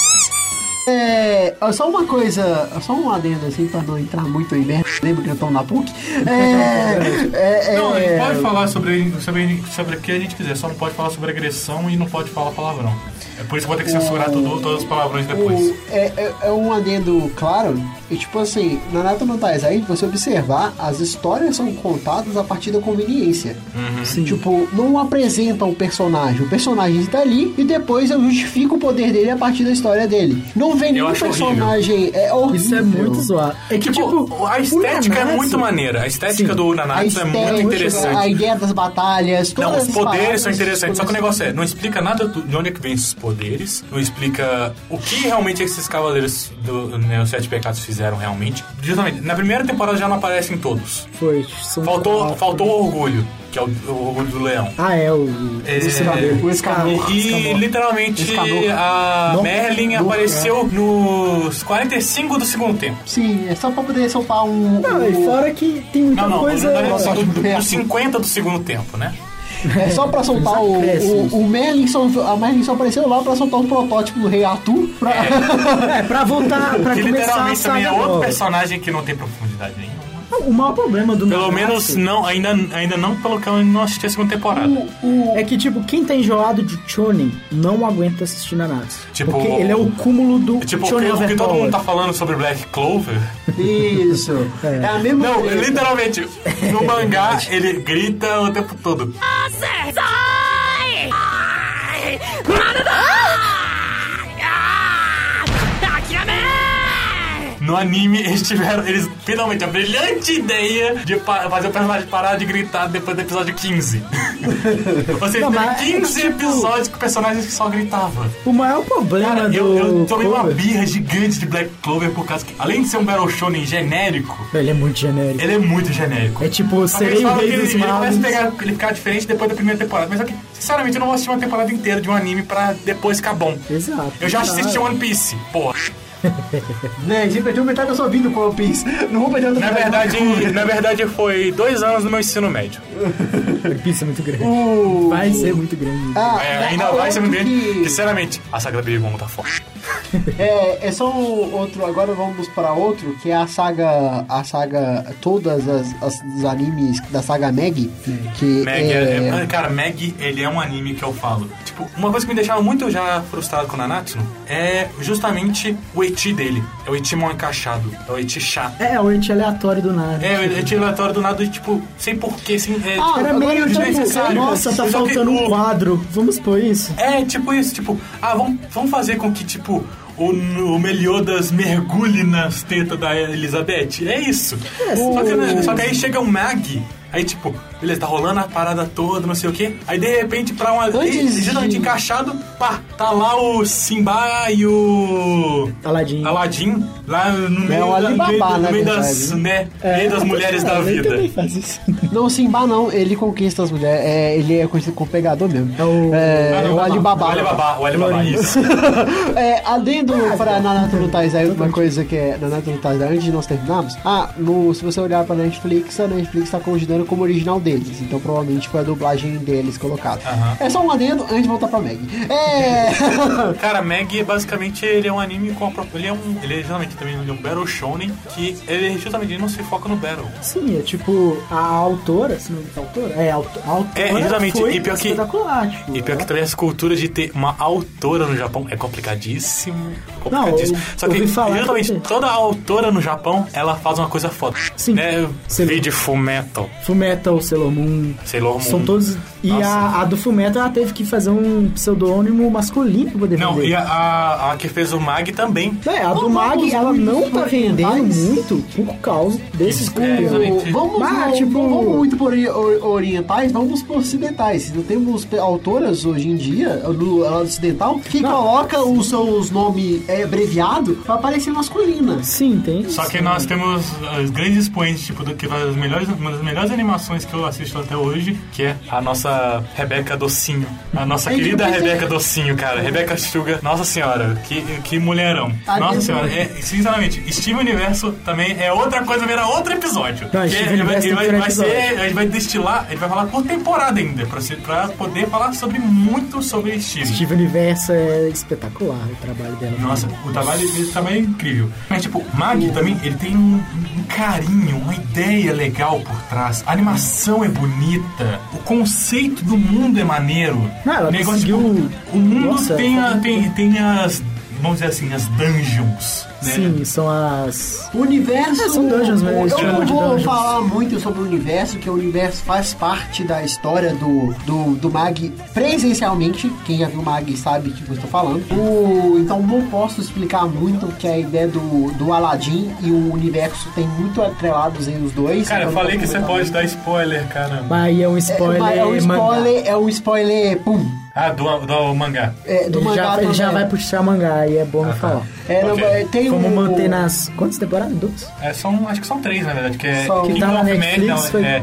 só uma coisa, só um adendo assim, pra não entrar muito em merda, lembra que eu tô na PUC? É, é, [laughs] é, Não, a gente pode falar sobre, sobre, sobre o que a gente quiser, só não pode falar sobre agressão e não pode falar palavrão. É por isso que eu vou ter que censurar tudo, todos os palavrões depois. O- é, é, é um adendo claro, e tipo assim, na Nata no Taizai, você observar, as histórias são contadas a partir da conveniência. Uhum. Tipo, não apresenta o personagem, o personagem está ali e depois eu justifico o poder dele a partir da história dele. Não vem nenhum personagem. É horrível. Isso é muito zoado. É que, Tipo, tipo, a estética é Nanatsu- muito maneira. A estética Sim. do Nanatsu é muito interessante. A ideia das batalhas, todas Não, os poderes são interessantes, só que o negócio é, não explica nada de onde é que vem esses poderes, não explica o que realmente esses cavaleiros do né, os Sete Pecados fizeram realmente. Justamente, na primeira temporada já não aparecem todos. Foi. são Faltou, quatro. faltou o orgulho, que é o, o orgulho do leão. Ah, é, o. É, o escamor. E literalmente Escamor. a Não, Merlin não, apareceu nos 45 do segundo tempo. Sim, é só pra poder soltar um. Não, e um- fora que tem muita Não, não, coisa. no, no, É. no 50 do segundo tempo, né? É só pra soltar o, o, o Merlin, só, a Merlin só apareceu lá pra soltar um protótipo do Rei Arthur. Pra... É, [laughs] pra voltar, pra que começar a literalmente também é outro nova. personagem que não tem profundidade nenhuma. O maior problema do Pelo menos não, ainda, ainda não pelo que eu não assisti a segunda temporada. É que, tipo, quem tá enjoado de Chonen não aguenta assistir Nanatsu. Tipo, porque ele é o cúmulo do Tipo, o Chonen que, o que todo mundo tá falando sobre Black Clover. Isso. É. a mesma Não, coisa. literalmente, no mangá [laughs] ele grita o tempo todo. No anime, eles tiveram, eles finalmente a brilhante ideia de fazer o personagem parar de gritar depois do episódio 15. [laughs] Você Não, teve mas, 15 tipo, episódios com personagens que só gritavam. O maior problema Cara, do eu, eu tomei uma Clover- birra gigante de Black Clover por causa que, além de ser um Battle Shonen genérico, Ele é muito genérico. ele é muito genérico. É tipo, serei o rei que dos ele, ele começa a magos. pegar, ele ficar diferente depois da primeira temporada. Mas só que, sinceramente, eu não vou assistir uma temporada inteira de um anime pra depois ficar bom. Exato. Eu já assisti One Piece, porra. [laughs] Né, você perdeu metade da sua vida com One Piece. Não vou perder outra Na verdade, na verdade foi dois anos no meu ensino médio. One Piece é muito grande. O- Vai ser muito grande. Ah, É, ainda ah, vai ser muito grande. que- Sinceramente, a saga da Baby Moon tá forte. É, é só um outro. Agora vamos para outro, que é a saga. A saga. Todas as, as os animes da saga Meg. Que Meg é... é, é- Cara, Meg, ele é um anime que eu falo. Tipo, uma coisa que me deixava muito já frustrado com o Nanatsu é justamente o eti dele. É o eti mal encaixado. É o eti chato. É, o ente aleatório do nada. É, o eti aleatório do nada, tipo, sem porquê, sem... É, Ah, tipo, Era agora meio eu tipo, desnecessário. nossa, tá Só que faltando um o- quadro. Vamos pôr isso. É, tipo isso, tipo, ah, vamos, vamos fazer com que, tipo, o, o Meliodas mergulhe nas tetas da Elizabeth. É isso. só, que, só que aí chega o Mag, aí tipo, beleza, tá rolando a parada toda, não sei o que. Aí de repente, pra uma. Antes geralmente de- encaixado, pá, tá lá o Simba e o. Aladdin. Aladdin, lá no meio, o da- Alibaba, no meio, na no meio verdade, das, né? né, meio das mulheres da [laughs] Ele vida. também faz isso. Não, Simba não, ele conquista as mulheres. É, ele é conhecido como pegador mesmo. É o- É, Ah, não, o Alibaba. O Alibaba, o Alibaba, isso. [laughs] é, adendo pra Nanatsu no Taizai, uma coisa que é Nanatsu no Taizai, antes de nós terminarmos. Ah, no, se você olhar pra Netflix, a Netflix tá considerando como original deles. Então provavelmente foi a dublagem deles colocada. É só um adendo antes de voltar pra Meg. É. [laughs] Cara, Meg, basicamente, ele é um anime com a própria. Ele é um. Ele é justamente também um Battle Shonen, que ele justamente ele não se foca no Battle. Sim, é tipo, a autora, se não é autora? É, a auto- a autora É, justamente, foi e pior que- tipo, E pior que também essa cultura de ter uma autora no Japão é complicadíssimo. complicadíssimo. eu Só que justamente que- toda autora no Japão, ela faz uma coisa foda. Sim. Né? Vídeo Fullmetal. Fullmetal, Sailor Moon, Sailor Moon. são todos... E Nossa. a, a do Fullmetal, ela teve que fazer um pseudônimo masculino pra poder Não, vender. e a, a, a que fez o Mag também. É, a do Mag, ela muito não tá vendendo orientais. muito por causa desses É, exatamente. Vamos, Mas, não, tipo- não vamos muito por ori- or- orientais, vamos por ocidentais. Não temos autoras hoje em dia, do lado ocidental, que coloca os seus nomes é, abreviado pra parecer masculina. Sim, tem Só isso, que nós temos os grandes expoentes, tipo, do que faz as melhores, uma das melhores animações que eu assisto até hoje, que é a nossa Rebeca Docinho. A nossa É que querida Rebeca Docinho, cara. Rebeca Sugar. Nossa senhora, que, que mulherão. Ah, nossa senhora, é, sinceramente, Steven Universo também é outra coisa, virar outro episódio. Não, Que Steven ele vai, Universo ele vai, vai ser, episódio. a gente vai destilar, gente vai falar por temporada ainda, pra, ser, pra poder falar sobre muito sobre Steven. Steve Universo é espetacular o trabalho dela. Nossa, o trabalho dele também é incrível. Mas, tipo, Mag também, ele tem um, um carinho, uma ideia legal por trás. A animação é bonita. O conceito do mundo é maneiro. Não, ela Negócio, conseguiu- o mundo Nossa, tem, a- tem, tem as, vamos dizer assim, as dungeons. Né? Sim, são as... O universo. É, são dungeons mesmo, Eu não vou dungeons. falar muito sobre o universo, que o universo faz parte da história do, do, do Mag presencialmente. Quem já viu o Mag sabe do que eu estou falando. O, então não posso explicar muito que a ideia do, do Aladdin e o universo tem muito atrelados em os dois. Cara, eu falei que você pode dar spoiler, caramba. Mas é um muito. spoiler, é, mas é um spoiler, é um spoiler, pum. Ah, do, do mangá. É, do Ele mangá já, ele já vai puxar mangá e é bom não falar. É, não, Ok. é, tem Vamos um, manter nas... Quantas temporadas? Duas? É, são, acho que são três, na verdade, que é São- Que tá na of Netflix, Magic, foi- não, é,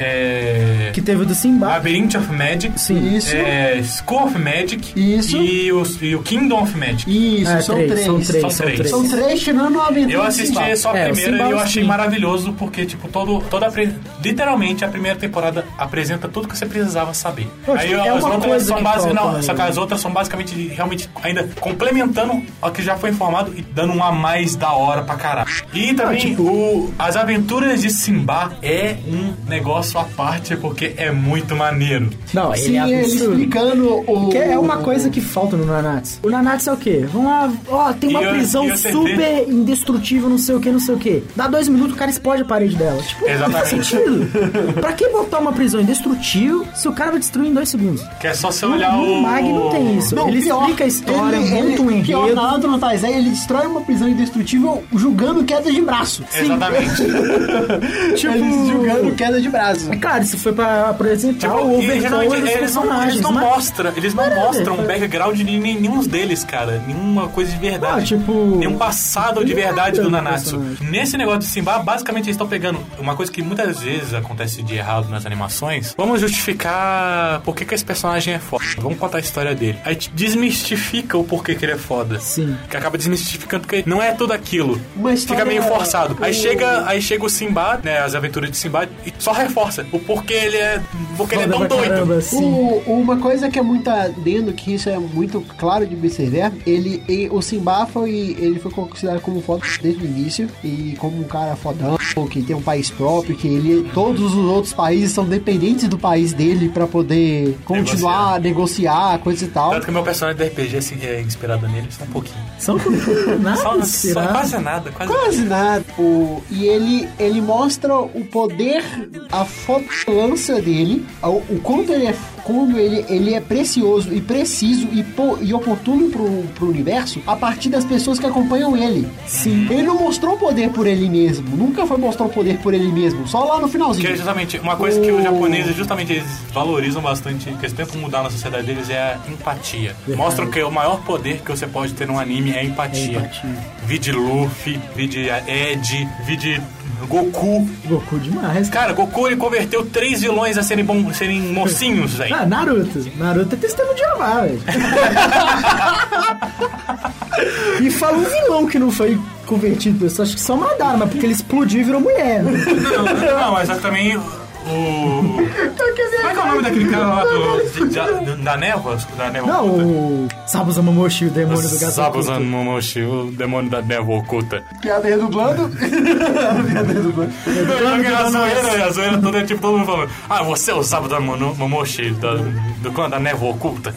é... Que teve o do Simba. Labyrinth of Magic, Sim. Isso. é, School of Magic Isso. E, o, e o Kingdom of Magic. Isso, É, são, três, três. são três, São são três. São três tirando a aventura Eu assisti Simba. só a É, primeira e eu eu achei maravilhoso porque, tipo, todo, toda a pre- literalmente a primeira temporada apresenta tudo que você precisava saber. Poxa, Aí é uma outras coisa são base... Não, né? só que as outras são basicamente realmente ainda complementando o que já foi informado e dando um a mais da hora pra caralho. E também tipo- o, as aventuras de Simba é um negócio à parte porque é muito maneiro. Não, ele Sim, é ele explicando o... Que é uma coisa que falta no Nanatsu. O Nanatsu é o quê? Vamos lá, ó, tem uma E eu- prisão e você super indestrutível, não sei o que, não sei o que. Dá dois minutos, o cara explode a parede dela. Tipo, não faz Exatamente. sentido. pra que botar uma prisão indestrutível se o cara vai destruir em dois segundos? Que é só você olhar o... O Mag não tem isso. Não, ele pior, explica a história, ele, monta um ele, Pior, enredo. na Antron Taizai, ele destrói uma prisão indestrutível julgando queda de braço. Exatamente. [laughs] Tipo, Eles julgando queda de braço. É claro, isso foi pra apresentar Tipo, o e overpower dos eles não, personagens. eles não mas- mostram, eles não mostram é, o background de nenhum deles, cara. Nenhuma coisa de verdade. Ah, tipo, Nenhum passado de verdade do do Nanatsu. Nesse negócio de Simba, basicamente eles estão pegando uma coisa que muitas vezes acontece de errado nas animações. Vamos justificar por que, que esse personagem é foda. Vamos contar a história dele. Aí te desmistifica o porquê que ele é foda. Sim. Que acaba desmistificando porque não é tudo aquilo. História- Fica meio forçado. Aí chega, aí chega o Simba, né, as aventuras de Simba e só reforça o porquê ele é, porque ele é Foda tão doido. caramba, sim. O- uma coisa que é muito adendo, que isso é muito claro de observar, ele, e- o Simba foi, ele foi considerado como foda desde o início, e como um cara fodão, que tem um país próprio, que ele, todos os outros países são dependentes do país dele pra poder continuar, negociar, coisa e tal. Tanto que meu personagem do RPG assim, é inspirado nele, só um pouquinho. São [laughs] nada Só, só quase nada, quase Quase nada. O, e ele, ele mostra o poder, a força dele, o, o quanto ele é, como ele, ele é precioso e preciso e, po- e oportuno pro, pro universo a partir das pessoas que acompanham ele. Sim. Ele não mostrou o poder por ele mesmo. Nunca foi mostrar o poder por ele mesmo. Só lá no finalzinho. Que é justamente uma coisa que O- os japoneses justamente eles valorizam bastante, que eles tentam mudar na sociedade deles é a empatia. Mostram que o maior poder que você pode ter num anime é a empatia. É empatia. Vide Luffy, vide Ed, vide Goku. Goku demais. Cara, Goku ele converteu três vilões a serem, bom, serem mocinhos, velho. Ah, Naruto. Naruto é testemunho de Jeová, velho. [laughs] e fala um vilão que não foi convertido. Eu acho que só mandaram, mas porque ele explodiu e virou mulher. né? Não, mas também O. Como é que é o nome daquele cara lá do, de- de- da névoa? Da névoa Não, oculta? o Sabuza Momoshi, o demônio do gato. Sabuza oculto. Momoshi, o demônio da névoa oculta. Piada redublando. [laughs] Piada redublando. Só que a zoeira, a zoeira toda é tipo todo mundo falando: Ah, você é o Sabuza Mono- Momoshi da, do clã da névoa oculta?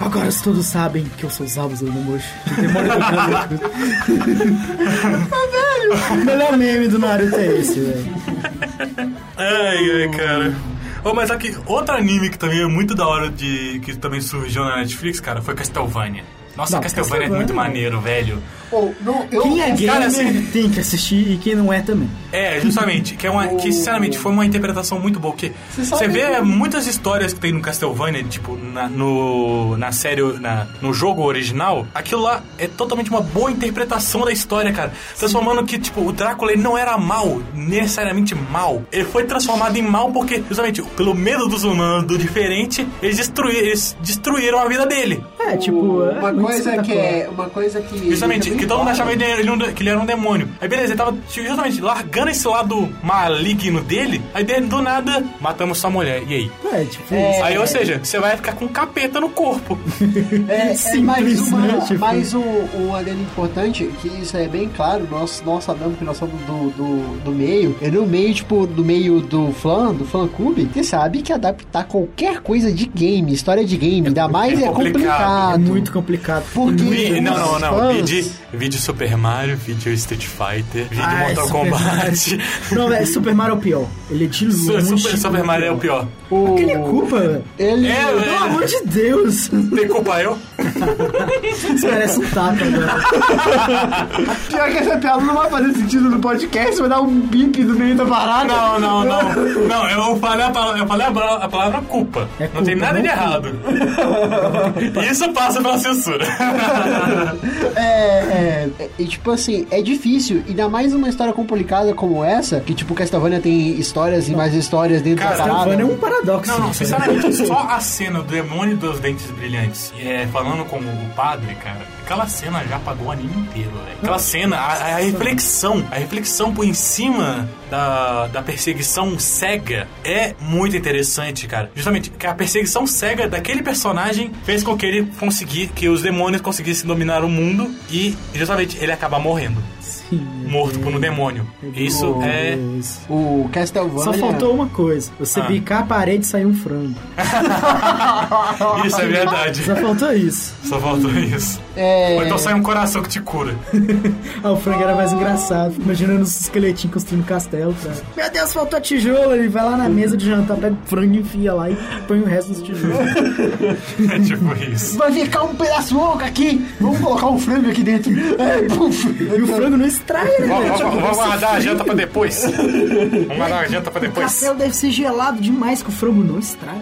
Agora todos sabem que eu sou o Sabuza Momoshi, o demônio do gato oculto. O melhor meme do Naruto é esse, velho. Ai, ai, cara. Oh, mas aqui, outro anime que também é muito da hora de. que também surgiu na Netflix, cara, foi Castlevania. Nossa, Não, Castlevania, é muito Castlevania. maneiro, velho. Pô, não, eu, Quem é gamer cara, assim- tem que assistir e quem não é também. É, justamente, que é uma. Que sinceramente foi uma interpretação muito boa. Porque você vê muitas histórias que tem no Castlevania, tipo, na, no, na série, na, no jogo original, aquilo lá é totalmente uma boa interpretação da história, cara. Transformando que, tipo, o Drácula ele não era mal, necessariamente mal. Ele foi transformado em mal porque, justamente, pelo medo dos humanos, do diferente, eles destruíram, eles destruíram a vida dele. É, tipo, é uma muito coisa que é. Uma coisa que. Justamente, que todo mundo fala. achava ele, ele um- que ele era um demônio. Aí beleza, ele tava justamente largando esse lado maligno dele, aí dele, do nada, matamos sua mulher. E aí? É, tipo, É. Aí, ou seja, você vai ficar com um capeta no corpo. [laughs] É, é Simples, mais, uma, né, tipo- mais um, um adendo importante, que isso é bem claro, nós, nós sabemos que nós somos do, do, do meio, e no meio, tipo, do meio do fã, do fã clube, você sabe que adaptar qualquer coisa de game, história de game, ainda mais é, é complicado, complicado. é muito complicado. Porque Vi- não, não, não. fãs- Vídeo, vídeo Super Mario, vídeo Street Fighter, vídeo Ah, Mortal Super Kombat. Não, velho, Super Mario é o pior. Ele é de longe. Super, Super Mario é o pior. O, Aquele é culpa, velho. ele, É, Pelo é. amor de Deus. Tem culpa eu? [laughs] Isso parece um tapa agora. [laughs] Pior que essa piada não vai fazer sentido no podcast, vai dar um bip no meio da parada. Não, não, não. Não, eu falei a palavra, eu falei a palavra culpa. É não tem culpa, nada de errado. [laughs] Isso passa pela censura. [laughs] É, é, é, e tipo assim, é difícil, ainda mais uma história complicada como essa, que tipo, Castlevania tem histórias e mais histórias dentro Cara, da parada. Castlevania é um paradoxo. Não, não, né? sinceramente, [laughs] só a cena do demônio dos dentes brilhantes é, falando como o padre, cara, aquela cena já apagou o anime inteiro, velho. Aquela cena, a, a reflexão, a reflexão por em cima da, da perseguição cega é muito interessante, cara. Justamente, que a perseguição cega daquele personagem fez com que ele conseguisse, que os demônios conseguissem dominar o mundo e, justamente, ele acabar morrendo. Sim, Morto por um demônio. Isso é... O Castlevania. Só faltou uma coisa. Você Ah. bicar a parede e sair um frango. [laughs] Isso é verdade. Só faltou isso. Só faltou isso. É... Ou então sai um coração que te cura. [laughs] Ah, o frango era mais engraçado. Imaginando os esqueletinhos construindo castelo, cara. Meu Deus, faltou tijolo. Ele vai lá na mesa de jantar, pega o frango e enfia lá e põe o resto dos tijolos. [laughs] É tipo isso. Vai ficar um pedaço louco aqui! Vamos colocar um frango aqui dentro. É, puf. E o frango não estraga, né? Vamos, Tipo, vamos- guardar a janta pra depois. Vamos guardar a janta pra O depois. castelo deve ser gelado demais que o frango não estraga.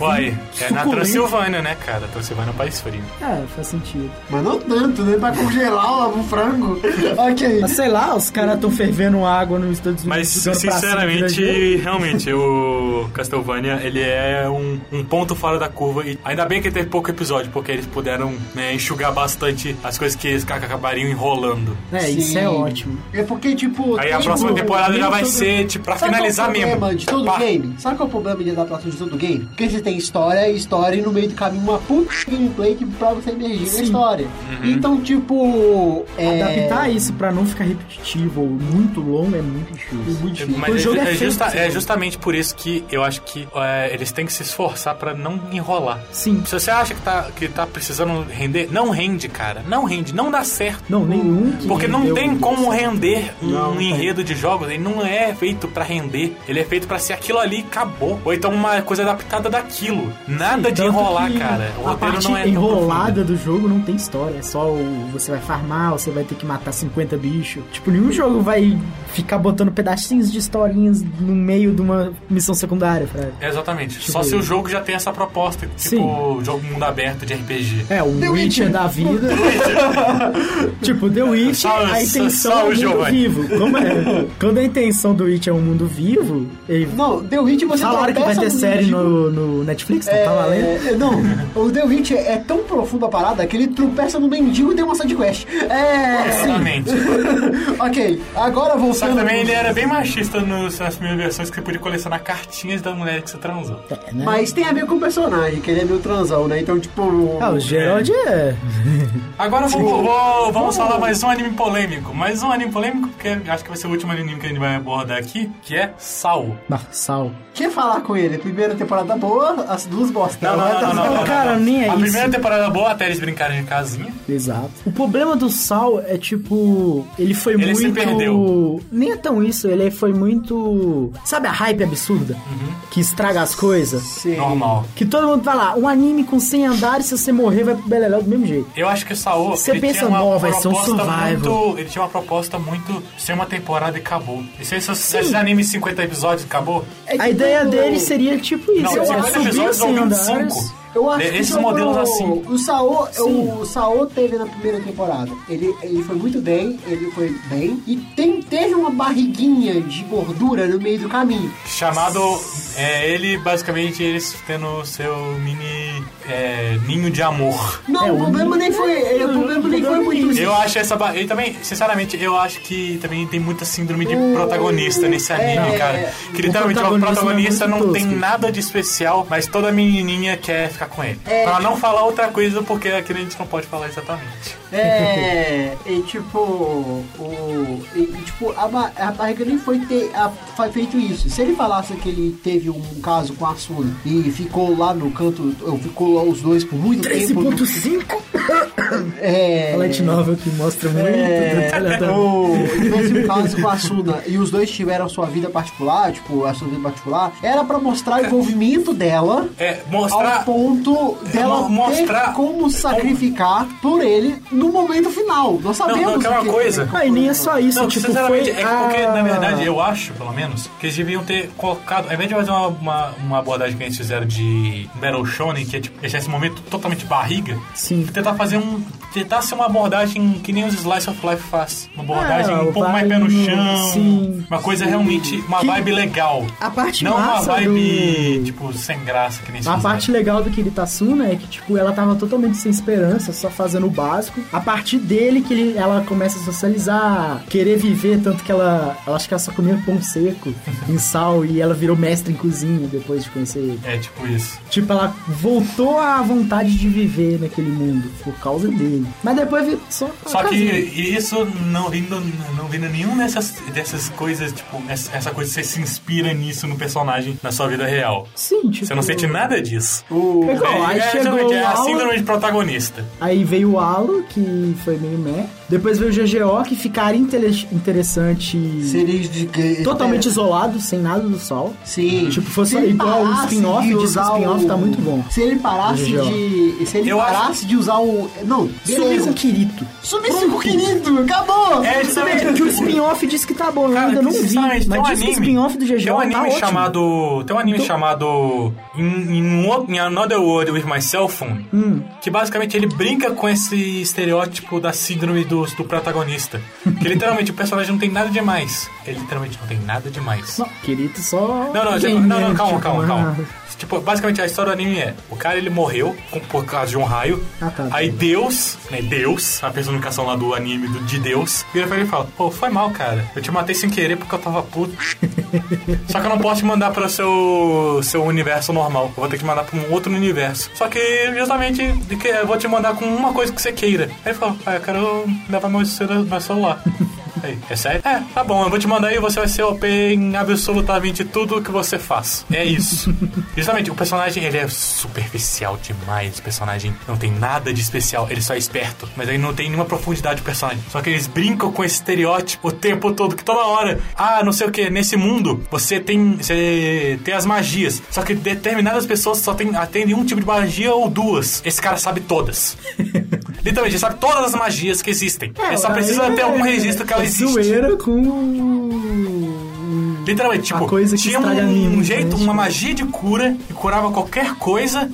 Uai, é na. Transilvânia, né, cara? Transilvânia é um país frio. É, faz sentido. Mas não tanto, né? Pra congelar o frango. [laughs] Ok. Mas sei lá, os caras estão fervendo água nos Estados Unidos. Mas, sinceramente, realmente, o Castlevania, ele é um, um ponto fora da curva. E ainda bem que teve pouco episódio, porque eles puderam né, enxugar bastante as coisas que eles acabariam enrolando. É, isso Sim. é ótimo. É porque, tipo. Aí a próxima temporada já vai todo- ser, tipo, pra Sabe finalizar qual é o mesmo. problema de todo Pá. game? Sabe qual é o problema de adaptação de todo game? Porque você tem história, história e no meio do caminho uma puta gameplay que pra você emergir na Sim. história. Uhum. Então, tipo. É... Adaptar isso pra não ficar repetitivo ou muito longo é muito difícil. Muito difícil. Mas o é, jogo é é justa- é justamente por isso que eu acho que é, eles têm que se esforçar pra não enrolar. Sim. Se você acha que tá, que tá precisando render, não rende, cara. Não rende, não dá certo. Não, nenhum que Porque não tem isso. como render um Não, enredo de jogos. Ele não é feito pra render. Ele é feito pra ser aquilo ali e acabou. Ou então uma coisa adaptada daquilo. Nada Sim, de enrolar, cara. O roteiro não é tão enrolada do jogo não tem história. É só o, você vai farmar, você vai ter que matar 50 bichos. Tipo, nenhum jogo vai ficar botando pedacinhos de historinhas no meio de uma missão secundária, fraga. Exatamente. Tipo, Só se o jogo já tem essa proposta. Tipo, Sim. jogo mundo aberto de RPG. É, o The Witcher Witcher. da vida. [laughs] [laughs] tipo, The Witcher, Só- a só- intenção só é o mundo Giovanni. vivo. Como é? Quando a intenção do Witcher é um mundo vivo, ele Não, The Witch você Falaram que vai ter ter série no, no Netflix? Não tá valendo? É, não, o The Witch é, é tão profundo a parada que ele tropeça no mendigo e tem uma sidequest. É. Exatamente. [laughs] ok, agora voltando. Só que também ele era bem machista nos, nas primeiras versões que você podia colecionar cartinhas da mulher que você transou. né? Mas tem a ver com o personagem, que ele é meio transão, né? Então, tipo. Ah, o Gerald é. Agora vamos, vou- vamos falar mais um anime polêmico. Mais um anime polêmico, porque acho que vai ser o último anime que a gente vai abordar aqui, que é Saul. Sal. Quer falar com ele? Primeira temporada boa, as duas bosta. Não, não, não, não, não, não, Cara, não. nem é A isso. primeira temporada boa até eles brincarem de casinha. Exato. O problema do Sal é tipo. Ele foi Ele muito. se perdeu. Nem é tão isso, ele foi muito. Sabe a hype absurda? Que estraga as coisas? Sim. Normal. Que todo mundo vai lá, um anime com 100 andares, se você morrer, vai pro Beleléu do mesmo jeito. Eu acho que o Saul. Você ele pensa, tinha uma "Nó, vai ser um proposta survival." muito. Ele tinha uma proposta muito. Ser uma temporada e acabou. E se esses, esses animes 50 episódios acabou? A ideia dele seria tipo isso. Não, eu 50 subir episódios 100 25. andares. Eu acho Esses que modelos o, assim. O Saô, Sim. o Saô teve na primeira temporada. Ele, ele foi muito bem, ele foi bem. E tem, teve uma barriguinha de gordura no meio do caminho. Chamado. É, ele, basicamente, eles tendo seu mini. É, ninho de amor. Não, É, o problema nem foi. ele- O problema nem foi muito isso. Eu acho essa. ba- E também, sinceramente, eu acho que também tem muita síndrome de protagonista nesse anime, é, cara. Que o literalmente o protagonista não é tem nada de especial, mas toda menininha quer ficar com ele. É. Pra não falar outra coisa, porque aqui a gente não pode falar exatamente. É, e tipo, o, e, e, tipo, a, ba- a barriga nem foi ter a- foi feito isso. Se ele falasse que ele teve um caso com a Suna e ficou lá no canto, ou ficou lá os dois por muito tempo. 13.5 [coughs] É, A light novel que mostra muito É, detalhadamente. o, tivesse um caso com a Suna e os dois tiveram sua vida particular, tipo, a sua vida particular, era pra mostrar o envolvimento dela É, mostrar. ao ponto dela mo- mostrar- ter como sacrificar por ele no momento final. Nós sabemos não, que é uma que- coisa. Ah, e nem é só isso, Não, tipo, sinceramente, foi é porque, na verdade, eu acho, pelo menos, que eles deviam ter colocado, ao invés de fazer uma, uma, uma abordagem que eles fizeram de Battle Shonen, que é tipo, deixar esse momento totalmente barriga, Sim. tentar fazer um. Tentar ser uma abordagem que nem os Slice of Life faz. Uma abordagem Ah, um pouco mais pé no chão. sim. uma coisa realmente. Uma Que- vibe legal. A parte Não uma vibe, do- tipo, sem graça, que nem A parte legal do Kiritasuna é que, tipo, ela tava totalmente sem esperança, só fazendo o básico. A partir dele que ele- ela começa a socializar, querer viver, tanto que ela, ela acho que ela só comia pão seco [laughs] em sal e ela virou mestre em cozinha depois de conhecer ele. É, tipo isso. Tipo, ela voltou à vontade de viver naquele mundo por causa dele. Mas depois vi- só. Só que isso não vindo, não vindo nenhum dessas, dessas coisas, tipo, essa coisa, você se inspira nisso no personagem na sua vida real. Sim, tipo. Você não sente nada disso. É igual, aí é, é, chegou é o a síndrome de protagonista. Aí veio o Halo, que foi meio meh. Depois veio o GGO, que intele- interessante. Seria de que- Totalmente isolado, sem nada do sol. Sim. Tipo, fosse igual o spin-off, de que o usar spin-off o- tá muito bom. Se ele parasse de. Se ele Eu parasse de usar o. Não, com o Kirito. Sumir com o querido, acabou! É, Você vê que o spin-off diz que tá bom, eu Cara, ainda não vi. sinceramente, Mas tem um diz que o anime- spin-off do GGO Tem um tá anime ótimo. chamado. Tem um anime Então- chamado. In, in, Wo- in Another World with My Cell Phone. Hum. Que basicamente ele brinca com esse estereótipo da síndrome do, do protagonista. Que literalmente o personagem não tem nada demais. Ele literalmente não tem nada demais. Não, Kirito só... Não, não, tipo, Game, não, não, calma, Tipo, calma, [laughs] ah, calma. Tipo, basicamente a história do anime é: o cara ele morreu com- por causa de um raio. Ah, tá. Aí Deus, né, Deus, a personificação lá do anime do, de Deus, vira pra ele e fala: Pô, foi mal, cara. Eu te matei sem querer porque eu tava puto. [laughs] Só que eu não posso te mandar para o seu, seu universo normal. Eu vou ter que mandar pra um outro universo. Só que justamente de que eu vou te mandar com uma coisa que você queira. Aí ele falou: Ah, eu quero levar meu celular. [laughs] Aí, é sério? É, tá bom, eu vou te mandar e você vai ser OP em absolutamente tudo que você faz. É isso. [laughs] Justamente, o personagem, ele é superficial demais. O personagem não tem nada de especial, ele só é esperto. Mas aí não tem nenhuma profundidade do personagem. Só que eles brincam com esse estereótipo o tempo todo, que toda hora, ah, não sei o que, nesse mundo você tem, você tem as magias. Só que determinadas pessoas só tem, atendem um tipo de magia ou duas. Esse cara sabe todas. [laughs] Literalmente, ele sabe todas as magias que existem. ele só precisa ter algum é- registro que ela existe. zoeira com... Literalmente, tipo, coisa que tinha um, um jeito, uma magia de cura que curava qualquer coisa.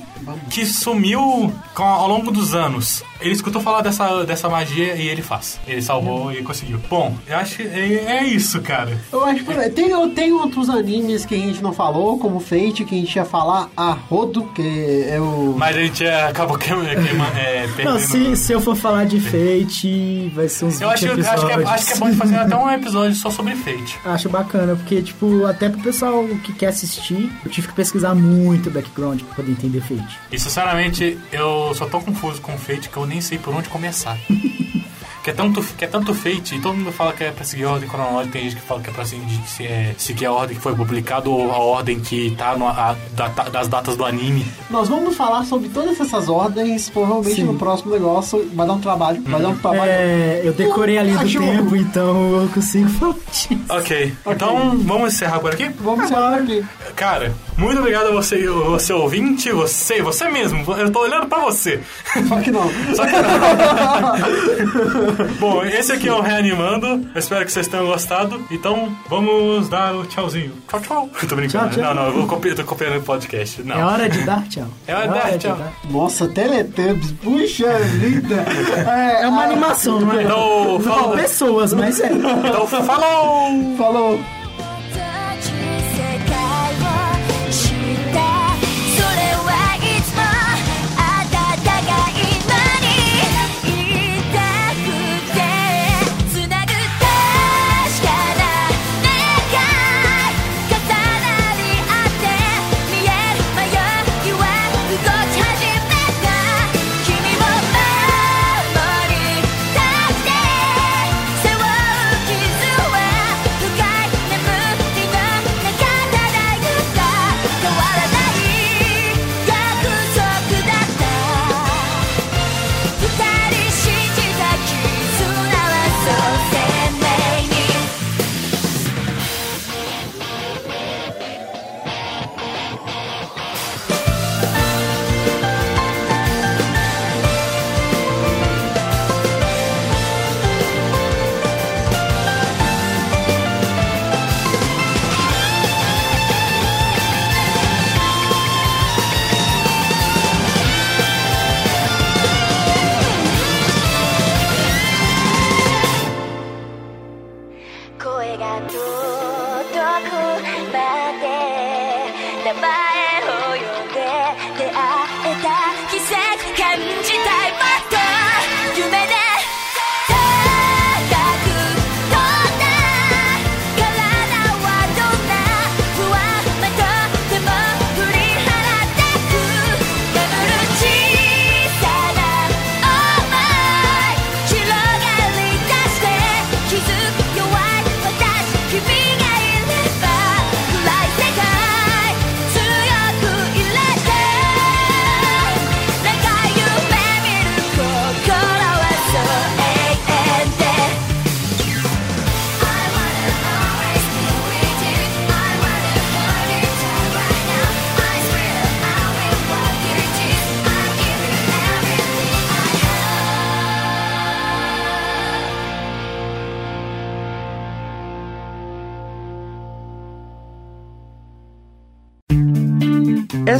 Que sumiu com- ao longo dos anos. Ele escutou falar dessa, dessa magia e ele faz. Ele salvou e conseguiu. Bom, eu acho que é, é isso, cara. Eu acho que tem, eu tenho outros animes que a gente não falou, como Fate, que a gente ia falar a Rodo, que é o. Mas a gente é, acabou queima, queima, é, Não, se, se eu for falar de Fate, vai ser uns Eu acho, 20 eu acho, que é, episódios. acho que é bom de fazer [laughs] até um episódio só sobre Fate. Acho bacana, porque, tipo, até pro pessoal que quer assistir, eu tive que pesquisar muito background pra poder entender Fate. E sinceramente, eu só tô confuso com Fate que eu nem sei por onde começar. [laughs] que, é tanto, que é tanto Fate, e todo mundo fala que é pra seguir a ordem cronológica, tem gente que fala que é pra seguir, se é, seguir a ordem que foi publicada ou a ordem que tá no, a, da- das datas do anime. Nós vamos falar sobre todas essas ordens, provavelmente Sim. no próximo negócio. Vai dar um trabalho, vai dar um trabalho. É, eu decorei a linha do Cachorro. tempo, então eu consigo falar disso. Ok, então vamos encerrar por aqui? Vamos encerrar aqui. Cara, muito obrigado a você, você ouvinte, você, você mesmo. Eu tô olhando pra você. Só que não. Só que não. [laughs] Bom, esse aqui é o Reanimando. Eu espero que vocês tenham gostado. Então, vamos dar o tchauzinho. Tchau, tchau. [laughs] Tô brincando. Tchau, tchau. Não, não, eu vou copiar, tô copiando o podcast. Não. É hora de dar tchau. É hora de dar tchau. Nossa, Teletubbies, puxa vida. É, É uma animação, não é? Então, Não, fala- pessoas, mas é. Então, falou! Falou!